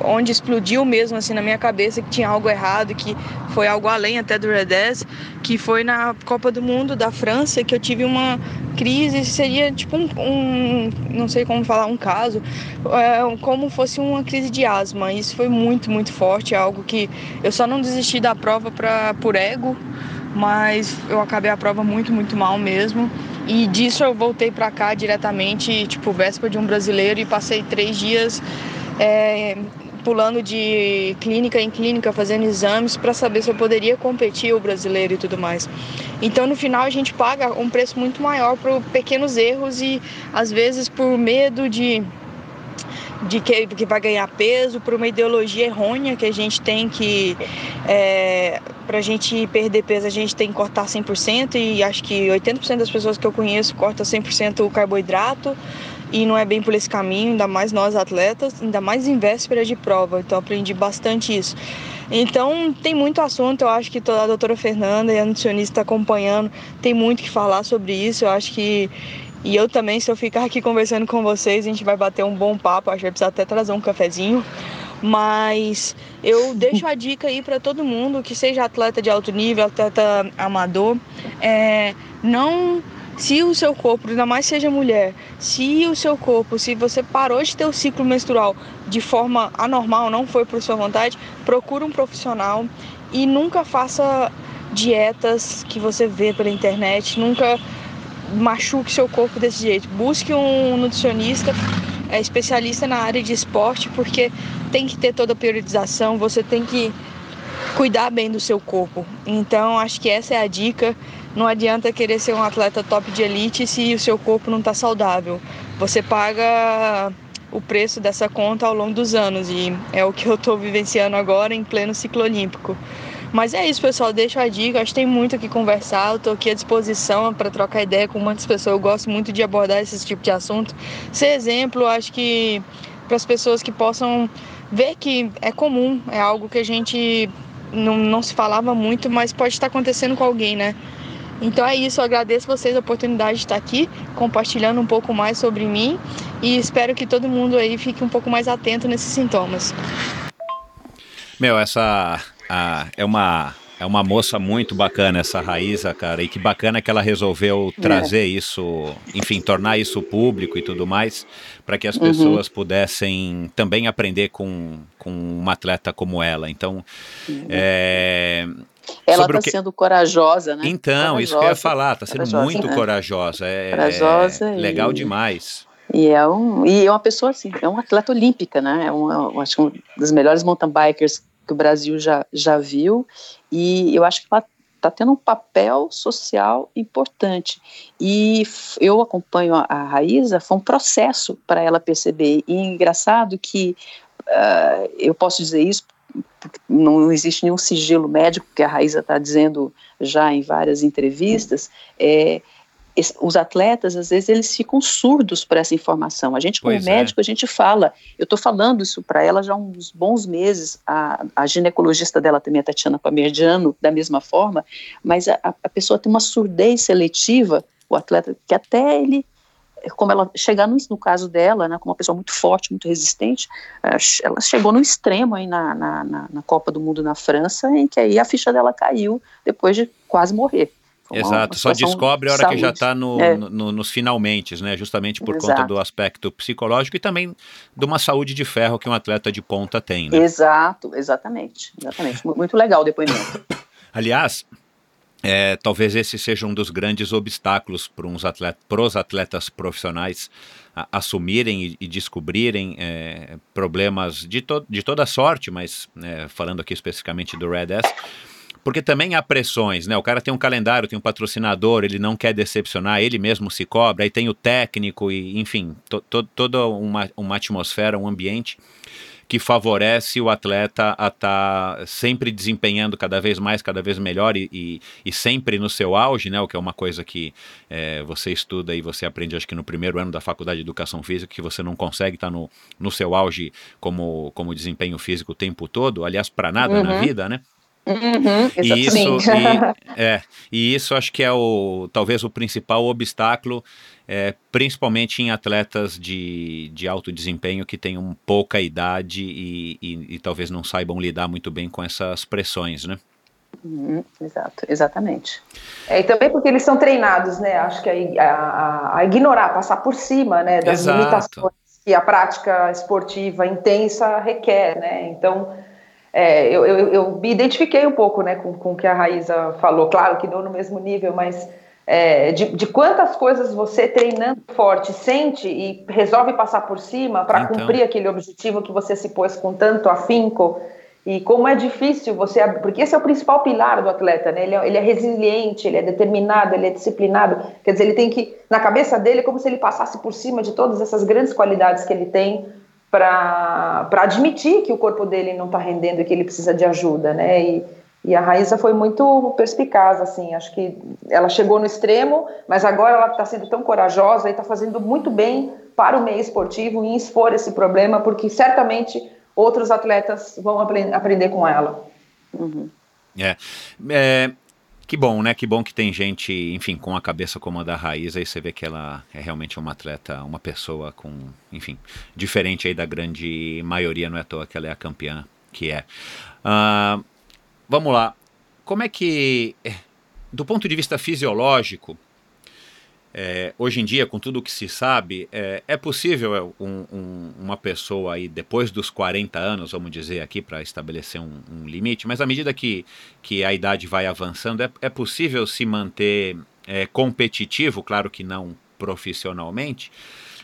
onde explodiu mesmo assim na minha cabeça que tinha algo errado, que foi algo além até do Redez, que foi na Copa do Mundo da França que eu tive uma crise, seria tipo um, um não sei como falar, um caso, é, como fosse uma crise de asma. Isso foi muito, muito forte, é algo que eu só não desisti da prova pra, por ego, mas eu acabei a prova muito, muito mal mesmo. E disso eu voltei para cá diretamente, tipo, véspera de um brasileiro, e passei três dias é, pulando de clínica em clínica, fazendo exames para saber se eu poderia competir o brasileiro e tudo mais. Então, no final, a gente paga um preço muito maior por pequenos erros e, às vezes, por medo de de que, que vai ganhar peso, por uma ideologia errônea que a gente tem que, é, para a gente perder peso, a gente tem que cortar 100%, e acho que 80% das pessoas que eu conheço cortam 100% o carboidrato, e não é bem por esse caminho, ainda mais nós atletas, ainda mais em véspera de prova, então aprendi bastante isso. Então tem muito assunto, eu acho que a doutora Fernanda e a nutricionista acompanhando, tem muito que falar sobre isso, eu acho que e eu também, se eu ficar aqui conversando com vocês, a gente vai bater um bom papo. Acho que vai precisar até trazer um cafezinho. Mas eu deixo a dica aí para todo mundo que seja atleta de alto nível, atleta amador, é, não se o seu corpo, ainda mais seja mulher, se o seu corpo, se você parou de ter o ciclo menstrual de forma anormal, não foi por sua vontade, procure um profissional e nunca faça dietas que você vê pela internet, nunca machuque seu corpo desse jeito. Busque um nutricionista é especialista na área de esporte, porque tem que ter toda a periodização, você tem que cuidar bem do seu corpo. Então, acho que essa é a dica. Não adianta querer ser um atleta top de elite se o seu corpo não está saudável. Você paga o preço dessa conta ao longo dos anos e é o que eu estou vivenciando agora em pleno ciclo olímpico. Mas é isso, pessoal. Deixo a dica. Acho que tem muito o que conversar. Eu estou aqui à disposição para trocar ideia com muitas pessoas. Eu gosto muito de abordar esse tipo de assunto. Ser exemplo, acho que para as pessoas que possam ver que é comum, é algo que a gente não, não se falava muito, mas pode estar acontecendo com alguém, né? Então é isso, eu agradeço vocês a oportunidade de estar aqui compartilhando um pouco mais sobre mim e espero que todo mundo aí fique um pouco mais atento nesses sintomas. Meu, essa ah, é uma é uma moça muito bacana essa Raíza, cara, e que bacana que ela resolveu trazer é. isso, enfim, tornar isso público e tudo mais, para que as uhum. pessoas pudessem também aprender com, com uma atleta como ela. Então, uhum. é, ela está que... sendo corajosa, né? Então, corajosa, isso que eu ia falar, está sendo corajosa, muito né? corajosa. É, corajosa. É legal e... demais. E é, um, e é uma pessoa assim, é uma atleta olímpica, né? É uma, acho que um dos melhores mountain bikers que o Brasil já, já viu, e eu acho que ela está tendo um papel social importante. E eu acompanho a, a Raíza, foi um processo para ela perceber. E é engraçado que uh, eu posso dizer isso, não existe nenhum sigilo médico que a Raíza está dizendo já em várias entrevistas, é, os atletas, às vezes, eles ficam surdos para essa informação. A gente, como pois é. médico, é. a gente fala. Eu estou falando isso para ela já há uns bons meses. A, a ginecologista dela também, a Tatiana Pamerdiano, da mesma forma. Mas a, a pessoa tem uma surdez seletiva, o atleta, que até ele como ela chegar no, no, caso dela, né, como uma pessoa muito forte, muito resistente, eh, ela chegou no extremo aí na, na, na, na Copa do Mundo na França, em que aí a ficha dela caiu depois de quase morrer. Exato, só descobre a hora que já está no, é. no, no, nos finalmente, né? Justamente por Exato. conta do aspecto psicológico e também de uma saúde de ferro que um atleta de ponta tem, né? Exato, exatamente, exatamente. Muito legal o depoimento. Aliás, é, talvez esse seja um dos grandes obstáculos para os atletas, atletas profissionais a, assumirem e, e descobrirem é, problemas de, to, de toda sorte, mas é, falando aqui especificamente do Red S porque também há pressões, né? O cara tem um calendário, tem um patrocinador, ele não quer decepcionar, ele mesmo se cobra, aí tem o técnico e, enfim, to, to, toda uma, uma atmosfera, um ambiente que favorece o atleta a estar tá sempre desempenhando cada vez mais, cada vez melhor e, e, e, sempre no seu auge, né? O que é uma coisa que é, você estuda e você aprende, acho que no primeiro ano da faculdade de educação física, que você não consegue estar tá no, no seu auge como, como desempenho físico o tempo todo, aliás, para nada uhum. na vida, né? Uhum, e isso, e, é, e isso acho que é o talvez o principal obstáculo, é, principalmente em atletas de, de alto desempenho que tenham pouca idade e, e, e talvez não saibam lidar muito bem com essas pressões, né? Uhum, exato, exatamente. É, e também porque eles são treinados, né? Acho que a, a, a ignorar, passar por cima, né, das exato. limitações que a prática esportiva intensa requer, né? Então é, eu, eu, eu, me identifiquei um pouco né, com, com o que a Raíza falou, claro que não no mesmo nível, mas é, de, de, quantas coisas você treinando forte sente e resolve passar por cima para então. cumprir aquele objetivo que você se pôs com tanto afinco? E como é difícil você porque esse é o principal pilar do atleta né? Ele é, ele é resiliente ele é determinado ele é disciplinado. Quer dizer ele tem que na cabeça dele é como se ele passasse por cima de todas essas grandes qualidades que ele tem para admitir que o corpo dele não está rendendo e que ele precisa de ajuda, né? E, e a Raíssa foi muito perspicaz, assim, acho que ela chegou no extremo, mas agora ela está sendo tão corajosa e está fazendo muito bem para o meio esportivo em expor esse problema, porque certamente outros atletas vão aprender com ela. Uhum. É. é. Que bom, né? Que bom que tem gente, enfim, com a cabeça como a da Raiz, aí você vê que ela é realmente uma atleta, uma pessoa com, enfim, diferente aí da grande maioria, não é à toa que ela é a campeã que é. Uh, vamos lá. Como é que, do ponto de vista fisiológico, É, hoje em dia, com tudo o que se sabe, é, é possível é, um, um, uma pessoa aí, depois dos 40 anos, vamos dizer aqui, para estabelecer um, um, limite, mas à medida que, que a idade vai avançando, é, é possível se manter é, competitivo, claro que não profissionalmente,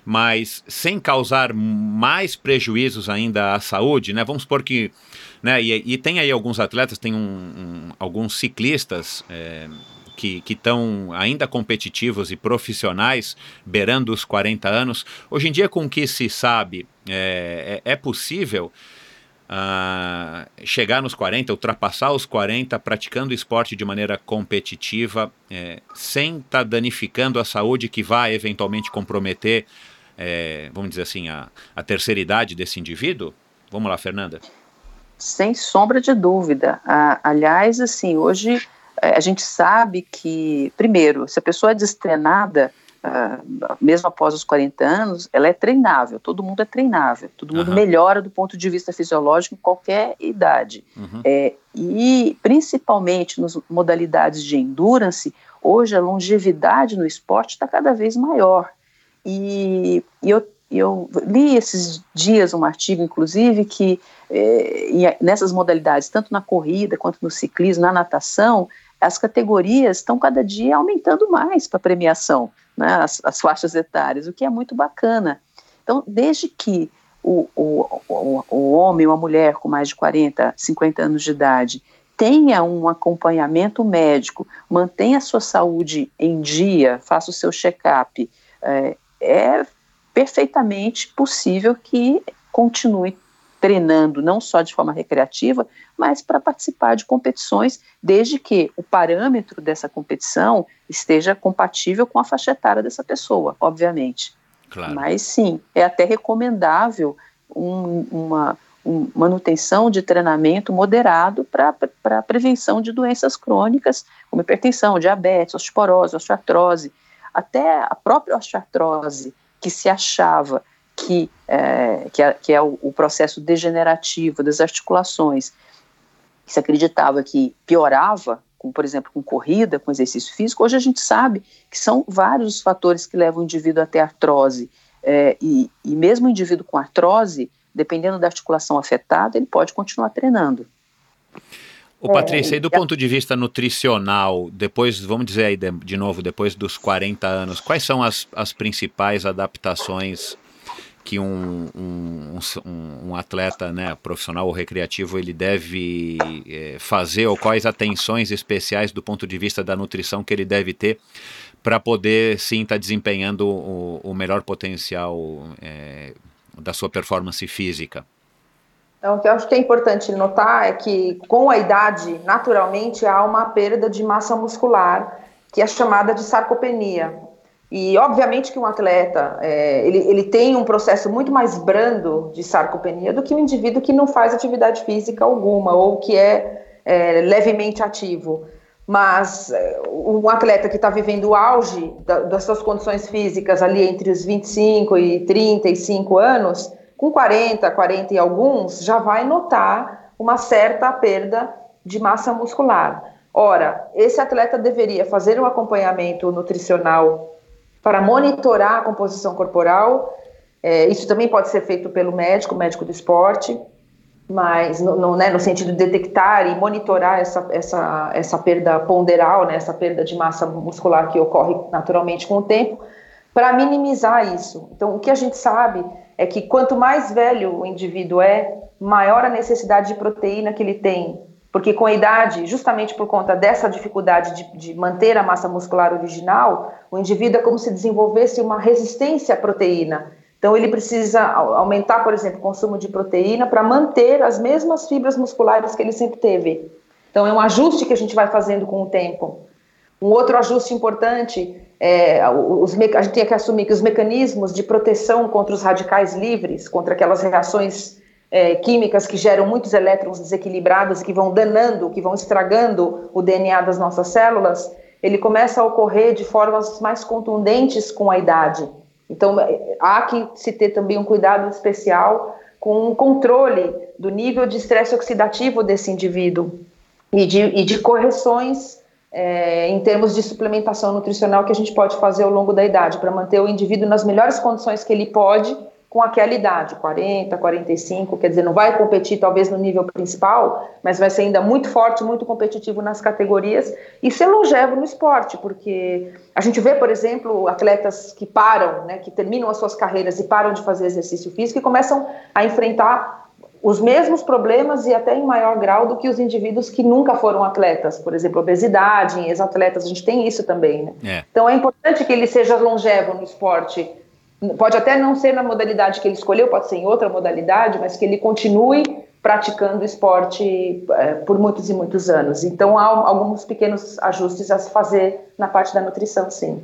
mas sem causar mais prejuízos ainda à saúde, né? Vamos supor que, né? E, e tem aí alguns atletas, tem alguns ciclistas é, que estão ainda competitivos e profissionais, beirando os 40 anos. Hoje em dia, com o que se sabe, é, é, é possível uh, chegar nos 40, ultrapassar os 40, praticando esporte de maneira competitiva, é, sem estar tá danificando a saúde que vai eventualmente comprometer, é, vamos dizer assim, a, a terceira idade desse indivíduo? Vamos lá, Fernanda. Sem sombra de dúvida. Ah, aliás, assim, hoje a gente sabe que, primeiro, se a pessoa é destreinada, uh, mesmo após os 40 anos, ela é treinável, todo mundo é treinável, todo mundo uhum. melhora do ponto de vista fisiológico em qualquer idade. Uhum. É, e, principalmente nas modalidades de endurance, hoje a longevidade no esporte está cada vez maior. E, e eu eu li esses dias um artigo, inclusive, que eh, nessas modalidades, tanto na corrida quanto no ciclismo, na natação, as categorias estão cada dia aumentando mais para premiação, né, as, as, faixas etárias, o que é muito bacana. Então, desde que o, o, o, homem ou a mulher com mais de 40, 50 anos de idade tenha um acompanhamento médico, mantenha a sua saúde em dia, faça o seu check-up, é, é perfeitamente possível que continue treinando não só de forma recreativa, mas para participar de competições, desde que o parâmetro dessa competição esteja compatível com a faixa etária dessa pessoa, obviamente. Claro. Mas sim, é até recomendável um, uma um, manutenção de treinamento moderado para a prevenção de doenças crônicas, como hipertensão, diabetes, osteoporose, osteoartrose. Até a própria osteoartrose, que se achava que, é, que, é, que é o, o, processo degenerativo das articulações, que se acreditava que piorava, com, por exemplo, com corrida, com exercício físico, hoje a gente sabe que são vários os fatores que levam o indivíduo até artrose. É, e, e mesmo o indivíduo com artrose, dependendo da articulação afetada, ele pode continuar treinando. Ô Patrícia, e do ponto de vista nutricional, depois, vamos dizer aí de, de novo, depois dos 40 anos, quais são as, as principais adaptações que um, um, um, um, atleta né, profissional ou recreativo ele deve é, fazer ou quais atenções especiais do ponto de vista da nutrição que ele deve ter para poder sim estar tá desempenhando o, o, melhor potencial é, da sua performance física? Então, o que eu acho que é importante notar é que com a idade, naturalmente, há uma perda de massa muscular, que é chamada de sarcopenia. E obviamente que um atleta é, ele, ele tem um processo muito mais brando de sarcopenia do que um indivíduo que não faz atividade física alguma ou que é, é levemente ativo. Mas é, um atleta que está vivendo o auge da, das suas condições físicas ali entre os 25 e 35 anos, com 40, 40 e alguns, já vai notar uma certa perda de massa muscular. Ora, esse atleta deveria fazer um acompanhamento nutricional para monitorar a composição corporal. É, isso também pode ser feito pelo médico, médico do esporte, mas no, no, né, no sentido de detectar e monitorar essa, essa, essa perda ponderal, né, essa perda de massa muscular que ocorre naturalmente com o tempo, para minimizar isso. Então, o que a gente sabe é que quanto mais velho o indivíduo é, maior a necessidade de proteína que ele tem porque com a idade, justamente por conta dessa dificuldade de, de, manter a massa muscular original, o indivíduo é como se desenvolvesse uma resistência à proteína. Então ele precisa aumentar, por exemplo, o consumo de proteína para manter as mesmas fibras musculares que ele sempre teve. Então é um ajuste que a gente vai fazendo com o tempo. Um outro ajuste importante é os, a gente tem que assumir que os mecanismos de proteção contra os radicais livres, contra aquelas reações é, químicas que geram muitos elétrons desequilibrados, que vão danando, que vão estragando o DNA das nossas células, ele começa a ocorrer de formas mais contundentes com a idade. Então, é, há que se ter também um cuidado especial com o controle do nível de estresse oxidativo desse indivíduo e de, e de correções é, em termos de suplementação nutricional que a gente pode fazer ao longo da idade, para manter o indivíduo nas melhores condições que ele pode com aquela idade, 40, 45, quer dizer, não vai competir talvez no nível principal, mas vai ser ainda muito forte, muito competitivo nas categorias e ser longevo no esporte, porque a gente vê, por exemplo, atletas que param, né, que terminam as suas carreiras e param de fazer exercício físico e começam a enfrentar os mesmos problemas e até em maior grau do que os indivíduos que nunca foram atletas, por exemplo, obesidade, ex-atletas, a gente tem isso também, né? É. Então é importante que ele seja longevo no esporte, pode até não ser na modalidade que ele escolheu, pode ser em outra modalidade, mas que ele continue praticando esporte é, por muitos e muitos anos. Então há alguns pequenos ajustes a se fazer na parte da nutrição, sim.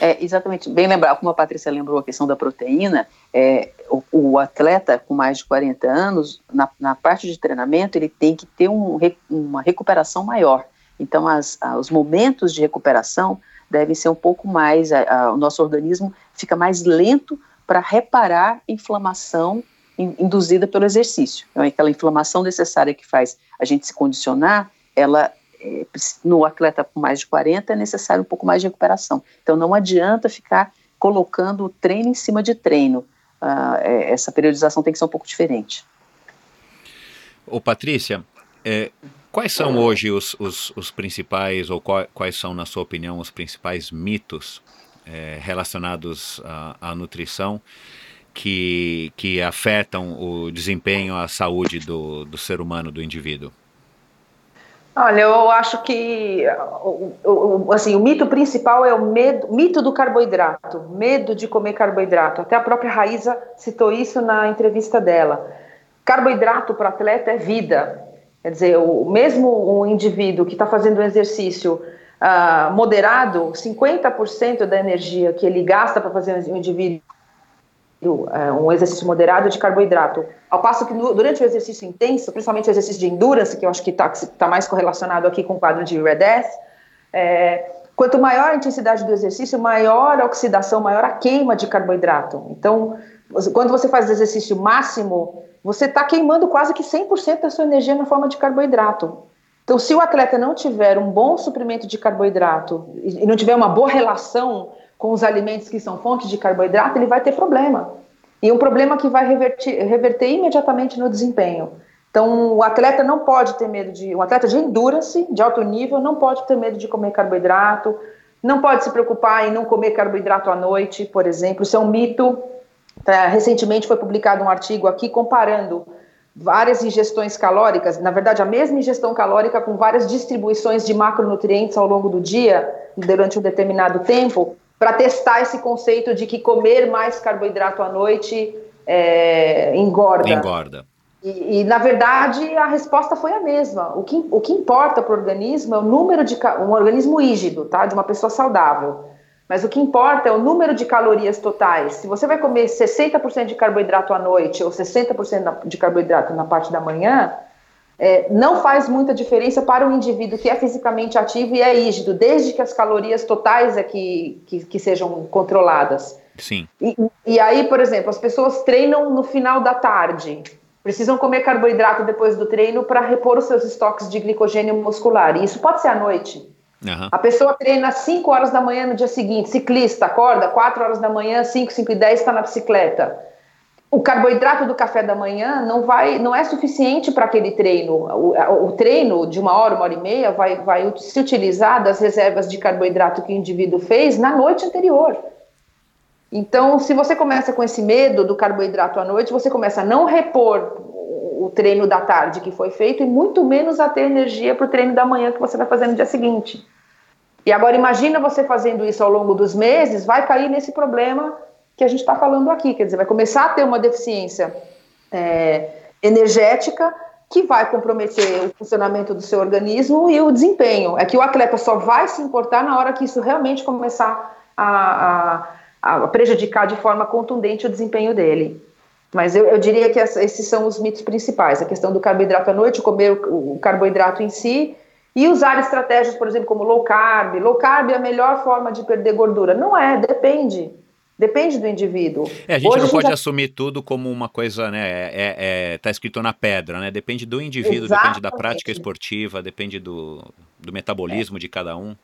É, exatamente, bem lembrar, como a Patrícia lembrou a questão da proteína, é, o, o, atleta com mais de 40 anos, na, na, parte de treinamento, ele tem que ter um, uma recuperação maior. Então, as, os momentos de recuperação devem ser um pouco mais, a, a, o nosso organismo fica mais lento para reparar inflamação in, induzida pelo exercício. Então, aquela inflamação necessária que faz a gente se condicionar, ela é, no atleta com mais de 40 é necessário um pouco mais de recuperação. Então não adianta ficar colocando o treino em cima de treino. Uh, essa periodização tem que ser um pouco diferente. Ô Patrícia, é, quais são hoje os, os, os principais, ou quais, quais, são, na sua opinião, os principais mitos é, relacionados à, à nutrição que, que afetam o desempenho, a saúde do, do ser humano, do indivíduo? Olha, eu acho que assim, o mito principal é o medo, mito do carboidrato, medo de comer carboidrato. Até a própria Raíza citou isso na entrevista dela. Carboidrato para atleta é vida. Quer dizer, o, mesmo um indivíduo que está fazendo um exercício uh, moderado, 50% da energia que ele gasta para fazer um indivíduo é, um exercício moderado de carboidrato. Ao passo que durante o exercício intenso, principalmente o exercício de endurance, que eu acho que está tá mais correlacionado aqui com o quadro de Red é, quanto maior a intensidade do exercício, maior a oxidação, maior a queima de carboidrato. Então, quando você faz exercício máximo, você está queimando quase que 100% da sua energia na forma de carboidrato. Então, se o atleta não tiver um bom suprimento de carboidrato e não tiver uma boa relação com os alimentos que são fontes de carboidrato, ele vai ter problema. E um problema que vai reverter, reverter imediatamente no desempenho. Então, o atleta não pode ter medo de. Um atleta de endurance, de alto nível, não pode ter medo de comer carboidrato, não pode se preocupar em não comer carboidrato à noite, por exemplo. Isso é um mito. Tá? Recentemente foi publicado um artigo aqui comparando várias ingestões calóricas, na verdade, a mesma ingestão calórica com várias distribuições de macronutrientes ao longo do dia, durante um determinado tempo, para testar esse conceito de que comer mais carboidrato à noite é, engorda. Engorda. E, e, na verdade, a resposta foi a mesma. O que, o que importa para o organismo é o número de. um organismo rígido, tá? De uma pessoa saudável. Mas o que importa é o número de calorias totais. Se você vai comer 60% de carboidrato à noite ou 60% de carboidrato na parte da manhã, é, não faz muita diferença para o indivíduo que é fisicamente ativo e é rígido, desde que as calorias totais é que, que, que sejam controladas. Sim. E, e, aí, por exemplo, as pessoas treinam no final da tarde, precisam comer carboidrato depois do treino para repor os seus estoques de glicogênio muscular. E isso pode ser à noite. Uhum. A pessoa treina às 5 horas da manhã no dia seguinte, ciclista, acorda 4 horas da manhã, 5, 5 e 10 está na bicicleta o carboidrato do café da manhã não vai, não é suficiente para aquele treino. O, o, treino de uma hora, uma hora e meia vai, vai se utilizar das reservas de carboidrato que o indivíduo fez na noite anterior. Então, se você começa com esse medo do carboidrato à noite, você começa a não repor o treino da tarde que foi feito e muito menos a ter energia para o treino da manhã que você vai fazer no dia seguinte. E agora imagina você fazendo isso ao longo dos meses, vai cair nesse problema que a gente está falando aqui. Quer dizer, vai começar a ter uma deficiência é, energética que vai comprometer o funcionamento do seu organismo e o desempenho. É que o atleta só vai se importar na hora que isso realmente começar a, a, a prejudicar de forma contundente o desempenho dele. Mas eu, eu diria que esses são os mitos principais: a questão do carboidrato à noite, comer o, o carboidrato em si e usar estratégias, por exemplo, como low carb. Low carb é a melhor forma de perder gordura. Não é, depende. Depende do indivíduo. É, a gente Hoje não pode já- assumir tudo como uma coisa, né? É, é- é- tá escrito na pedra, né? Depende do indivíduo, depende da prática Exatamente. esportiva, depende do, do metabolismo de cada um.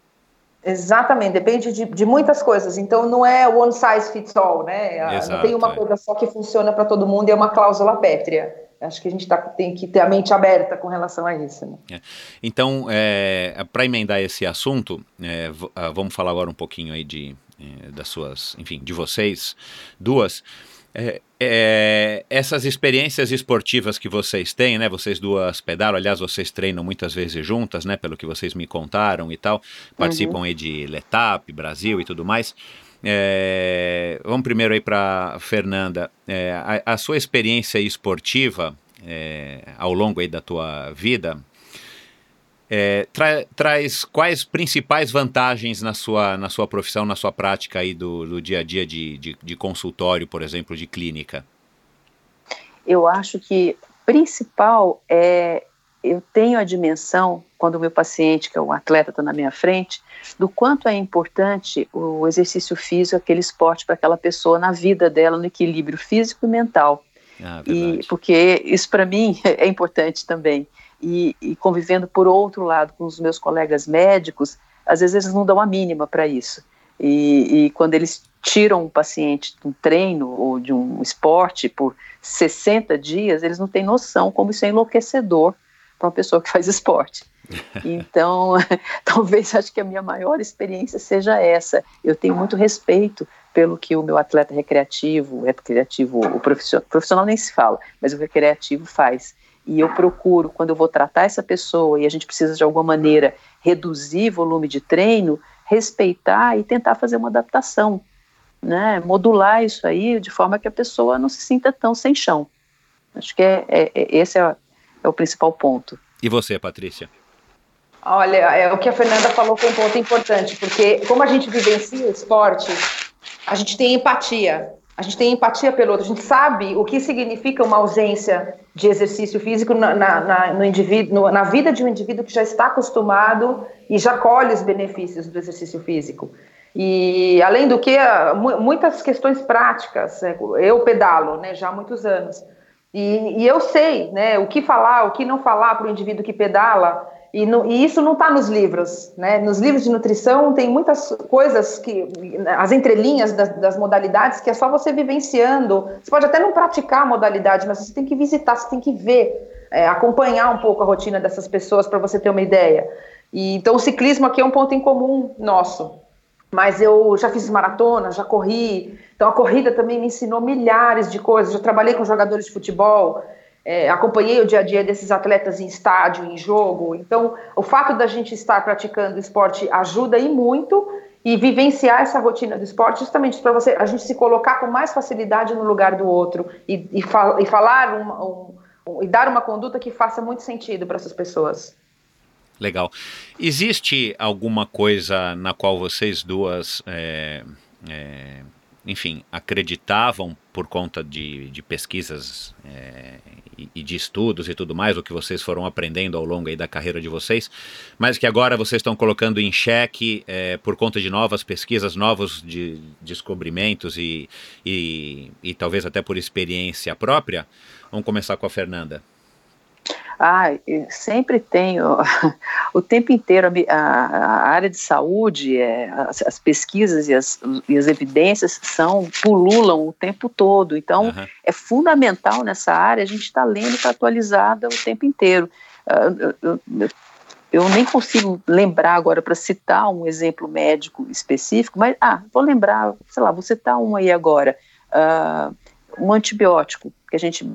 Exatamente, depende de, de muitas coisas. Então não é one size fits all, né? Ah, Exato, não tem uma é. coisa só que funciona para todo mundo e é uma cláusula pétrea. Acho que a gente tá, tem que ter a mente aberta com relação a isso. Né? Então, para emendar esse assunto, é, ah, vamos falar agora um pouquinho aí de, eh, das suas, enfim, de vocês duas. É, é, essas experiências esportivas que vocês têm, né? Vocês duas pedalam, aliás, vocês treinam muitas vezes juntas, né? Pelo que vocês me contaram e tal. Participam aí de Letap, Brasil e tudo mais. É, vamos primeiro aí para Fernanda. É, a, a sua experiência esportiva é, ao longo aí da tua vida é, tra- traz quais principais vantagens na sua, na sua profissão, na sua prática aí do, do dia a dia de, de, de consultório, por exemplo, de clínica? Eu acho que principal é eu tenho a dimensão quando o meu paciente, que é um atleta, está na minha frente, do quanto é importante o exercício físico, aquele esporte para aquela pessoa na vida dela, no equilíbrio físico e mental. Ah, E, porque isso para mim é importante também. E, e convivendo por outro lado com os meus colegas médicos, às vezes eles não dão a mínima para isso. E, e quando eles tiram um paciente de um treino ou de um esporte por 60 dias, eles não têm noção como isso é enlouquecedor para uma pessoa que faz esporte. Então, talvez acho que a minha maior experiência seja essa. Eu tenho muito respeito pelo que o meu atleta recreativo, recreativo, o profissional, profissional nem se fala, mas o recreativo faz. E eu procuro, quando eu vou tratar essa pessoa e a gente precisa de alguma maneira reduzir volume de treino, respeitar e tentar fazer uma adaptação, né? Modular isso aí de forma que a pessoa não se sinta tão sem chão. Acho que é, é- é- esse é, é o principal ponto. E você, Patrícia? Olha, é, o que a Fernanda falou foi um ponto importante, porque como a gente vivencia o esporte, a gente tem empatia. A gente tem empatia pelo outro, a gente sabe o que significa uma ausência de exercício físico na, na, na- no indivíduo, no- na vida de um indivíduo que já está acostumado e já colhe os benefícios do exercício físico. E, além do que, mu- muitas questões práticas. né, Eu pedalo né, já há muitos anos. E, e eu sei né, o que falar, o que não falar para o indivíduo que pedala. E, no- e isso não está nos livros. Né? Nos livros de nutrição tem muitas coisas que. as entrelinhas das, das modalidades que é só você vivenciando. Você pode até não praticar a modalidade, mas você tem que visitar, você tem que ver, é, acompanhar um pouco a rotina dessas pessoas para você ter uma ideia. E, então o ciclismo aqui é um ponto em comum nosso mas eu já fiz maratona, já corri, então a corrida também me ensinou milhares de coisas. Já trabalhei com jogadores de futebol, é, acompanhei o dia a dia desses atletas em estádio, em jogo. Então, o fato da gente estar praticando esporte ajuda e muito e vivenciar essa rotina do esporte, justamente para você a gente se colocar com mais facilidade no lugar do outro e, e, e falar um- um- e dar uma conduta que faça muito sentido para essas pessoas. Legal. Existe alguma coisa na qual vocês duas, é, é, enfim, acreditavam por conta de, de pesquisas é, e, de estudos e tudo mais, o que vocês foram aprendendo ao longo da carreira de vocês, mas que agora vocês estão colocando em xeque é, por conta de novas pesquisas, novos de, descobrimentos e, e, e talvez até por experiência própria? Vamos começar com a Fernanda. Ah, sempre tenho, o tempo inteiro, a a, área de saúde, é, as, as pesquisas e as, e as evidências são, pululam o tempo todo, então Aham. é fundamental nessa área a gente estar lendo e estar atualizada o tempo inteiro. Ah, eu, eu- eu- nem consigo lembrar agora para citar um exemplo médico específico, mas, ah, vou lembrar, sei lá, vou citar um aí agora, Ah, um antibiótico que a gente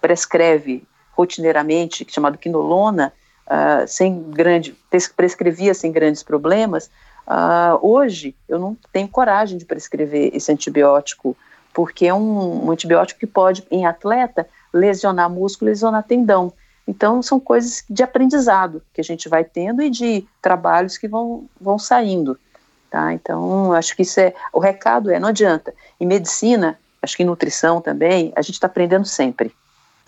prescreve rotineiramente, chamado quinolona, ah, sem grande, pres- prescrevia sem grandes problemas, ah, hoje eu não tenho coragem de prescrever esse antibiótico, porque é um, um antibiótico que pode, em atleta, lesionar músculo, lesionar tendão. Então, são coisas de aprendizado que a gente vai tendo e de trabalhos que vão, vão saindo. Tá? Então, acho que isso é. O recado é: não adianta. Em medicina, acho que em nutrição também, a gente está aprendendo sempre.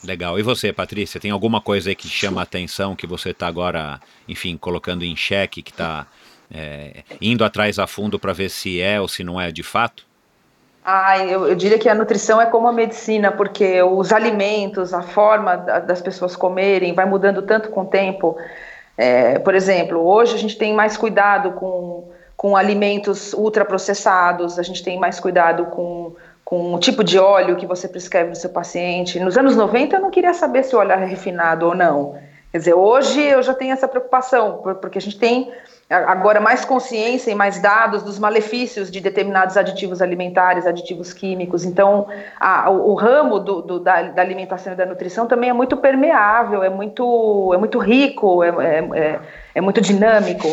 Legal. E você, Patrícia, tem alguma coisa aí que chama a atenção, que você está agora, enfim, colocando em xeque, que está indo atrás a fundo para ver se é ou se não é de fato? Ah, eu, eu, diria que a nutrição é como a medicina, porque os alimentos, a forma das pessoas comerem vai mudando tanto com o tempo. É, por exemplo, hoje a gente tem mais cuidado com, com alimentos ultraprocessados, a gente tem mais cuidado com, com o tipo de óleo que você prescreve no seu paciente. Nos anos 90 eu não queria saber se o óleo é refinado ou não. Quer dizer, hoje eu já tenho essa preocupação, porque a gente tem agora mais consciência e mais dados dos malefícios de determinados aditivos alimentares, aditivos químicos. Então, a, o, o, ramo do, do, da, da, alimentação e da nutrição também é muito permeável, é muito, é muito rico, é, é, é, é muito dinâmico.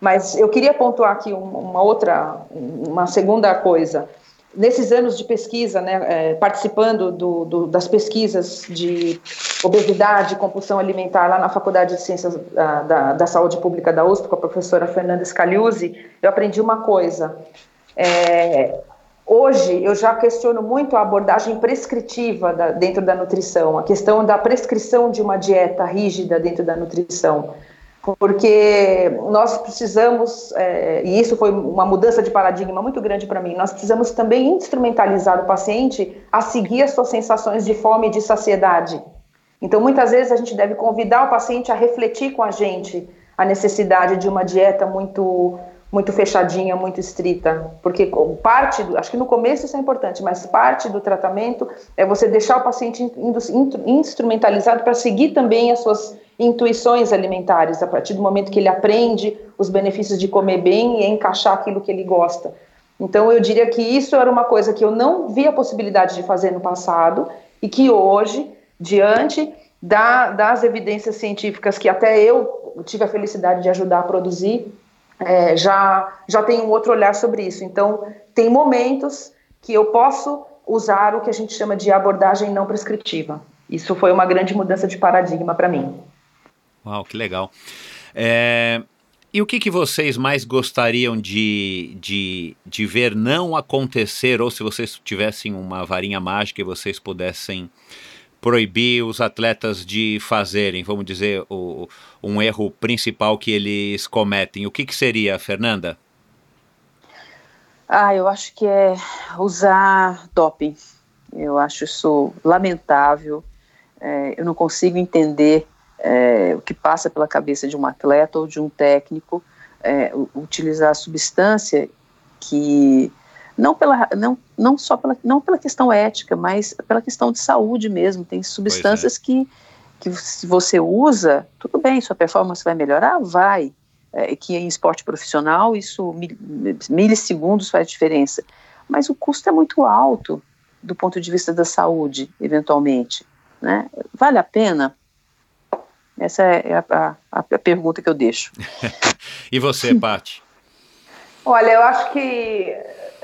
Mas eu queria pontuar aqui uma outra, uma segunda coisa nesses anos de pesquisa, né, é, participando do, do, das pesquisas de obesidade e compulsão alimentar lá na Faculdade de Ciências da, da, da, Saúde Pública da USP, com a professora Fernanda Scaliuzzi, eu aprendi uma coisa. É, hoje, eu já questiono muito a abordagem prescritiva da, dentro da nutrição, a questão da prescrição de uma dieta rígida dentro da nutrição porque nós precisamos, é, e isso foi uma mudança de paradigma muito grande para mim, nós precisamos também instrumentalizar o paciente a seguir as suas sensações de fome e de saciedade. Então, muitas vezes a gente deve convidar o paciente a refletir com a gente a necessidade de uma dieta muito muito fechadinha, muito estrita, porque parte, do, acho que no começo isso é importante, mas parte do tratamento é você deixar o paciente instrumentalizado para seguir também as suas intuições alimentares, a partir do momento que ele aprende os benefícios de comer bem e encaixar aquilo que ele gosta. Então, eu diria que isso era uma coisa que eu não via a possibilidade de fazer no passado e que hoje, diante da, das evidências científicas que até eu tive a felicidade de ajudar a produzir, é, já, já tenho um outro olhar sobre isso. Então, tem momentos que eu posso usar o que a gente chama de abordagem não prescritiva. Isso foi uma grande mudança de paradigma para mim. Uau, que legal. É, e o que, que vocês mais gostariam de, de, de ver não acontecer, ou se vocês tivessem uma varinha mágica e vocês pudessem proibir os atletas de fazerem, vamos dizer, o, um erro principal que eles cometem, o que, que seria, Fernanda? Ah, eu acho que é usar doping. Eu acho isso lamentável. É, eu não consigo entender é, o que passa pela cabeça de um atleta ou de um técnico é, utilizar a substância que não pela não, não só pela não pela questão ética, mas pela questão de saúde mesmo. Tem substâncias é. que que se você usa, tudo bem, sua performance vai melhorar, vai. É, que em esporte profissional isso mil, milissegundos faz diferença, mas o custo é muito alto do ponto de vista da saúde, eventualmente, né? Vale a pena? Essa é a, a, a pergunta que eu deixo. e você, Paty? Olha, eu acho que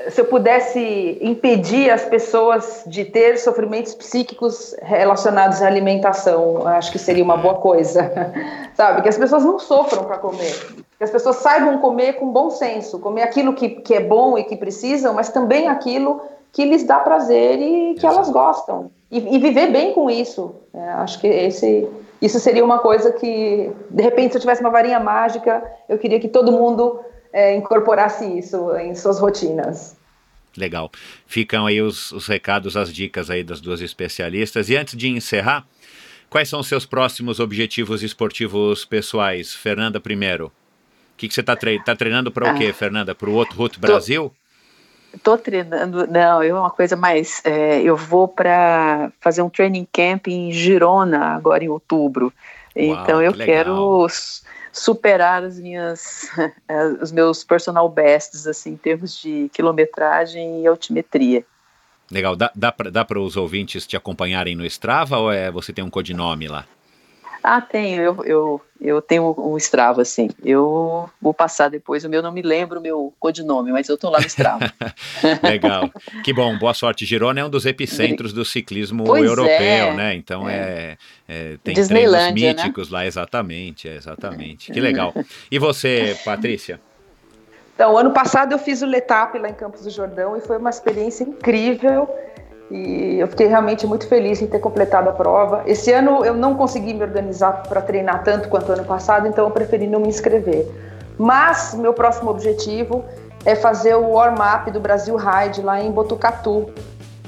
se eu pudesse impedir as pessoas de ter sofrimentos psíquicos relacionados à alimentação, acho que seria uma boa coisa, sabe? Que as pessoas não sofram para comer, que as pessoas saibam comer com bom senso, comer aquilo que, que é bom e que precisam, mas também aquilo que lhes dá prazer e que elas gostam, e, e viver bem com isso. É, acho que esse isso seria uma coisa que, de repente, se eu tivesse uma varinha mágica, eu queria que todo mundo é, incorporasse isso em suas rotinas. Legal. Ficam aí os, os recados, as dicas aí das duas especialistas. E antes de encerrar, quais são os seus próximos objetivos esportivos pessoais? Fernanda, primeiro. O que, que você está tre tá treinando para o ah, quê, Fernanda? Para o outro Root Brasil? Estou treinando, não, eu é uma coisa mais. É, eu vou para fazer um training camp em Girona agora em outubro. Uau, então eu que quero superar as minhas, os meus personal bests assim, em termos de quilometragem e altimetria. Legal. Dá, dá para os ouvintes te acompanharem no Strava ou é você tem um codinome lá? Ah, tenho, eu, eu, eu tenho um Strava, sim. Eu vou passar depois, o meu não me lembro o meu codinome, mas eu estou lá no Strava. Legal. Que bom, boa sorte. Girona é um dos epicentros do ciclismo pois europeu, é. né? Então é, é, é tem treinos né? míticos né? lá, exatamente, exatamente. Que legal. E você, Patrícia? Então, ano passado eu fiz o Letap lá em Campos do Jordão e foi uma experiência incrível. E eu fiquei realmente muito feliz em ter completado a prova. Esse ano eu não consegui me organizar para treinar tanto quanto ano passado, então eu preferi não me inscrever. Mas meu próximo objetivo é fazer o warm-up do Brasil Ride lá em Botucatu.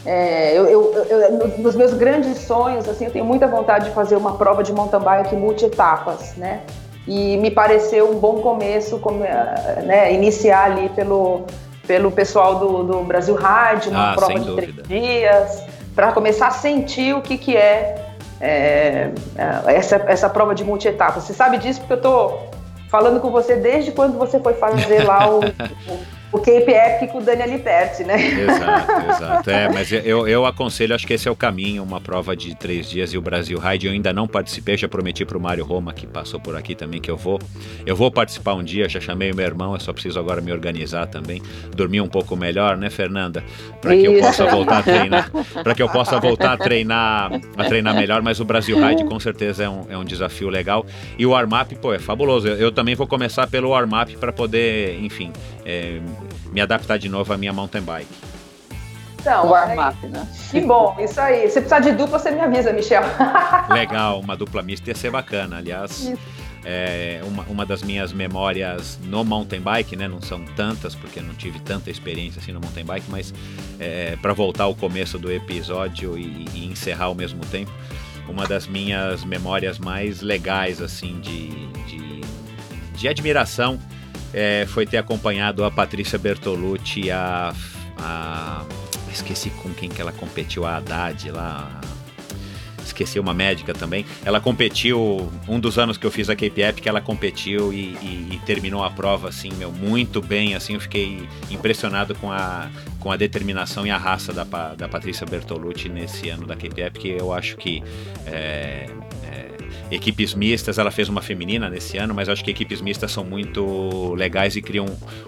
É, eu, eu, eu, nos meus grandes sonhos, assim, eu tenho muita vontade de fazer uma prova de mountain bike multi-etapas, né? E me pareceu um bom começo, né, iniciar ali pelo, pelo pessoal do, do Brasil Ride, uma ah, prova de dúvida. três dias, para começar a sentir o que, que é, é, é essa, essa prova de multi-etapa. Você sabe disso porque eu estou falando com você desde quando você foi fazer lá o, o Cape Epic com o Daniel Liperti, né? Exato, exato. É, mas eu, eu aconselho, acho que esse é o caminho, uma prova de três dias e o Brasil Ride. Eu ainda não participei, já prometi para o Mário Roma, que passou por aqui também, que eu vou. Eu vou participar um dia, já chamei o meu irmão, eu só preciso agora me organizar também. Dormir um pouco melhor, né, Fernanda? Para que eu possa voltar a treinar. Para que eu possa voltar a treinar, a treinar melhor, mas o Brasil Ride com certeza é um, é um desafio legal. E o warm-up, pô, é fabuloso. Eu, eu também vou começar pelo warm-up para poder, enfim. É, me adaptar de novo à minha mountain bike. Então, warm-up, né? Que bom, isso aí. Se precisar de dupla, você me avisa, Michel. Legal, uma dupla mista ia ser bacana. Aliás, é uma, uma das minhas memórias no mountain bike, né? Não são tantas, porque não tive tanta experiência assim no mountain bike, mas é, para voltar ao começo do episódio e, e, encerrar ao mesmo tempo, uma das minhas memórias mais legais, assim, de, de, de admiração é, foi ter acompanhado a Patrícia Bertolucci, a, a. Esqueci com quem que ela competiu, a Haddad lá. Esqueci uma médica também. Ela competiu, um dos anos que eu fiz a KPF, que ela competiu e, e, e, terminou a prova, assim, meu, muito bem, assim, eu fiquei impressionado com a, com a determinação e a raça da, da Patrícia Bertolucci nesse ano da KPF, que eu acho que é, equipes mistas, ela fez uma feminina nesse ano, mas acho que equipes mistas são muito legais e criam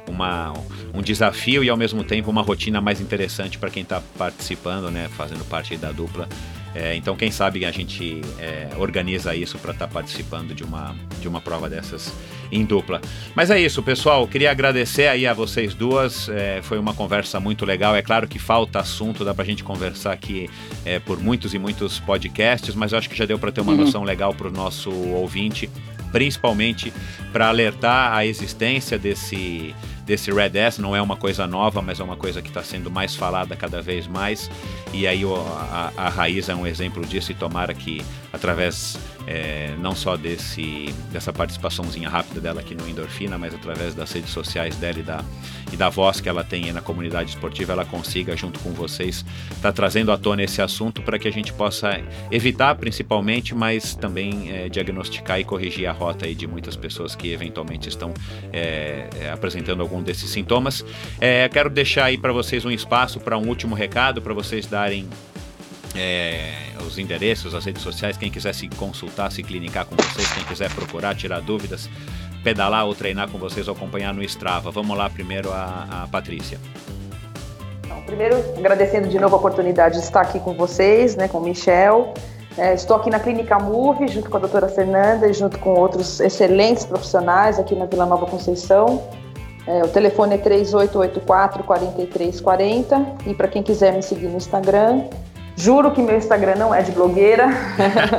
uma, um desafio e ao mesmo tempo uma rotina mais interessante para quem está participando, né, fazendo parte da dupla. É, então, quem sabe a gente é, organiza isso para estar tá participando de uma, de uma prova dessas em dupla. Mas é isso, pessoal. Queria agradecer aí a vocês duas. É, foi uma conversa muito legal. É claro que falta assunto, dá para a gente conversar aqui é, por muitos e muitos podcasts, mas eu acho que já deu para ter uma uhum. noção legal para o nosso ouvinte, principalmente para alertar a existência desse desse Red S, não é uma coisa nova, mas é uma coisa que está sendo mais falada cada vez mais. E aí a, a, Raiz é um exemplo disso, e tomara que através é, não só desse, dessa participaçãozinha rápida dela aqui no Endorfina, mas através das redes sociais dela e da, e da voz que ela tem na comunidade esportiva, ela consiga, junto com vocês, estar tá trazendo à tona esse assunto para que a gente possa evitar, principalmente, mas também é, diagnosticar e corrigir a rota de muitas pessoas que eventualmente estão é, é apresentando algum desses sintomas. É, quero deixar aí para vocês um espaço para um último recado, para vocês darem é, os endereços, as redes sociais, quem quiser se consultar, se clinicar com vocês, quem quiser procurar, tirar dúvidas, pedalar ou treinar com vocês ou acompanhar no Strava. Vamos lá primeiro a, a Patrícia. Então, primeiro, agradecendo de novo a oportunidade de estar aqui com vocês, né, com o Michel. É, estou aqui na Clínica Move, junto com a doutora Fernanda e junto com outros excelentes profissionais aqui na Vila Nova Conceição. É, o telefone é 3884 4340 e para quem quiser me seguir no Instagram, Juro que meu Instagram não é de blogueira.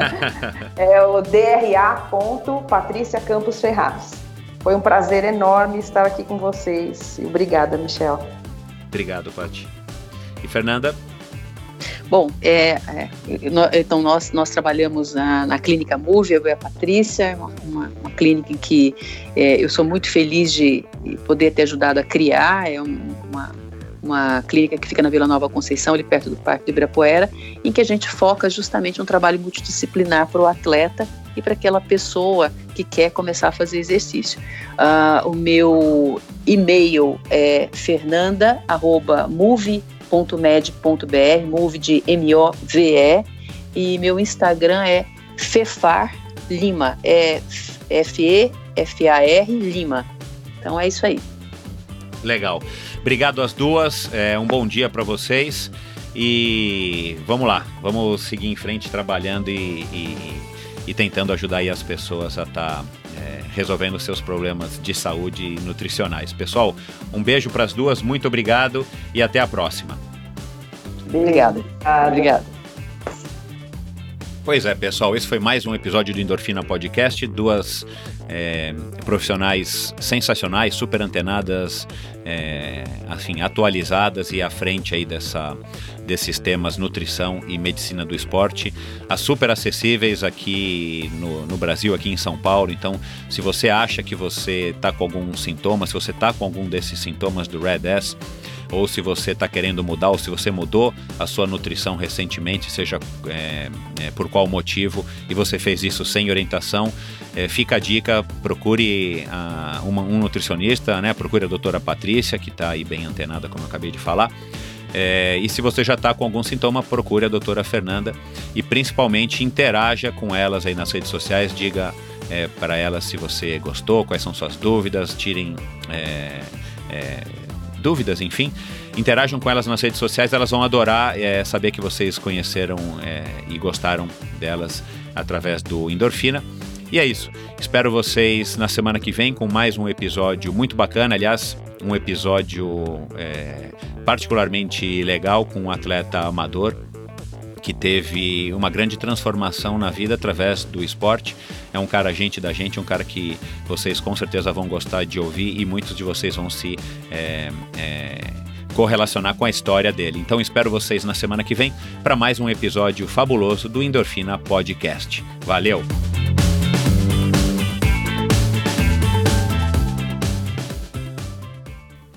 é o dra.patriciacampos Foi um prazer enorme estar aqui com vocês. Obrigada, Michel. Obrigado, Paty. E Fernanda? Bom, é, é, então nós, nós trabalhamos na, na Clínica Move, eu e a Patrícia, uma, uma, uma clínica em que é, eu sou muito feliz de poder ter ajudado a criar, é uma, uma clínica que fica na Vila Nova Conceição, ali perto do Parque de Ibirapuera, em que a gente foca justamente um trabalho multidisciplinar para o atleta e para aquela pessoa que quer começar a fazer exercício. Uh, o meu e-mail é fernanda@move.med.br, move de M O V E, meu Instagram é fefar lima, é F E F A R Lima. Então é isso aí. Legal. Obrigado às duas. É, um bom dia para vocês. E vamos lá, vamos seguir em frente trabalhando e, e, e tentando ajudar as pessoas a estar tá, é, resolvendo seus problemas de saúde e nutricionais. Pessoal, um beijo para as duas, muito obrigado e até a próxima. Obrigado. Obrigado. Pois é, pessoal, esse foi mais um episódio do Endorfina Podcast. Duas é, profissionais sensacionais, super antenadas, é, assim, atualizadas e à frente aí dessa, desses temas nutrição e medicina do esporte, as super acessíveis aqui no, no Brasil, aqui em São Paulo. Então, se você acha que você está com algum sintoma, se você está com algum desses sintomas do Red S, ou se você está querendo mudar, ou se você mudou a sua nutrição recentemente, seja é, é, por qual motivo, e você fez isso sem orientação, é, fica a dica, procure a, uma, um nutricionista, né? procure a doutora Patrícia, que está aí bem antenada, como eu acabei de falar. É, e se você já está com algum sintoma, procure a doutora Fernanda e principalmente interaja com elas aí nas redes sociais, diga é, para elas se você gostou, quais são suas dúvidas, tirem é, é dúvidas, enfim, interajam com elas nas redes sociais, elas vão adorar é, saber que vocês conheceram é, e gostaram delas através do Endorfina. E é isso. Espero vocês na semana que vem com mais um episódio muito bacana. Aliás, um episódio é, particularmente legal com um atleta amador que teve uma grande transformação na vida através do esporte. É um cara gente da gente, um cara que vocês com certeza vão gostar de ouvir e muitos de vocês vão se é, é, correlacionar com a história dele. Então espero vocês na semana que vem para mais um episódio fabuloso do Endorfina Podcast. Valeu!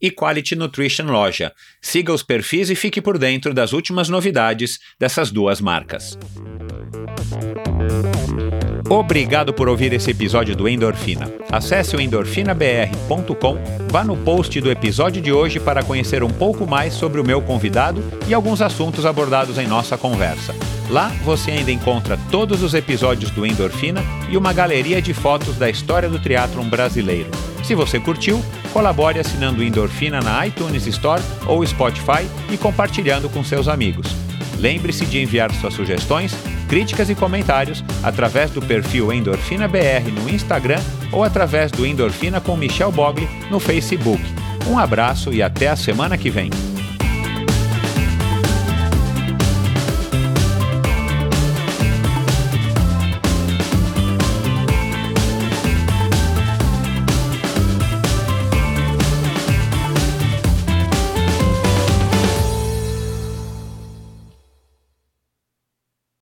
e Quality Nutrition Loja. Siga os perfis e fique por dentro das últimas novidades dessas duas marcas. Obrigado por ouvir esse episódio do Endorfina. Acesse o endorfinabr.com, vá no post do episódio de hoje para conhecer um pouco mais sobre o meu convidado e alguns assuntos abordados em nossa conversa. Lá você ainda encontra todos os episódios do Endorfina e uma galeria de fotos da história do triatlon brasileiro. Se você curtiu, colabore assinando Endorfina na iTunes Store ou Spotify e compartilhando com seus amigos. Lembre-se de enviar suas sugestões, críticas e comentários através do perfil Endorfina BR no Instagram ou através do Endorfina com Michel Bogli no Facebook. Um abraço e até a semana que vem.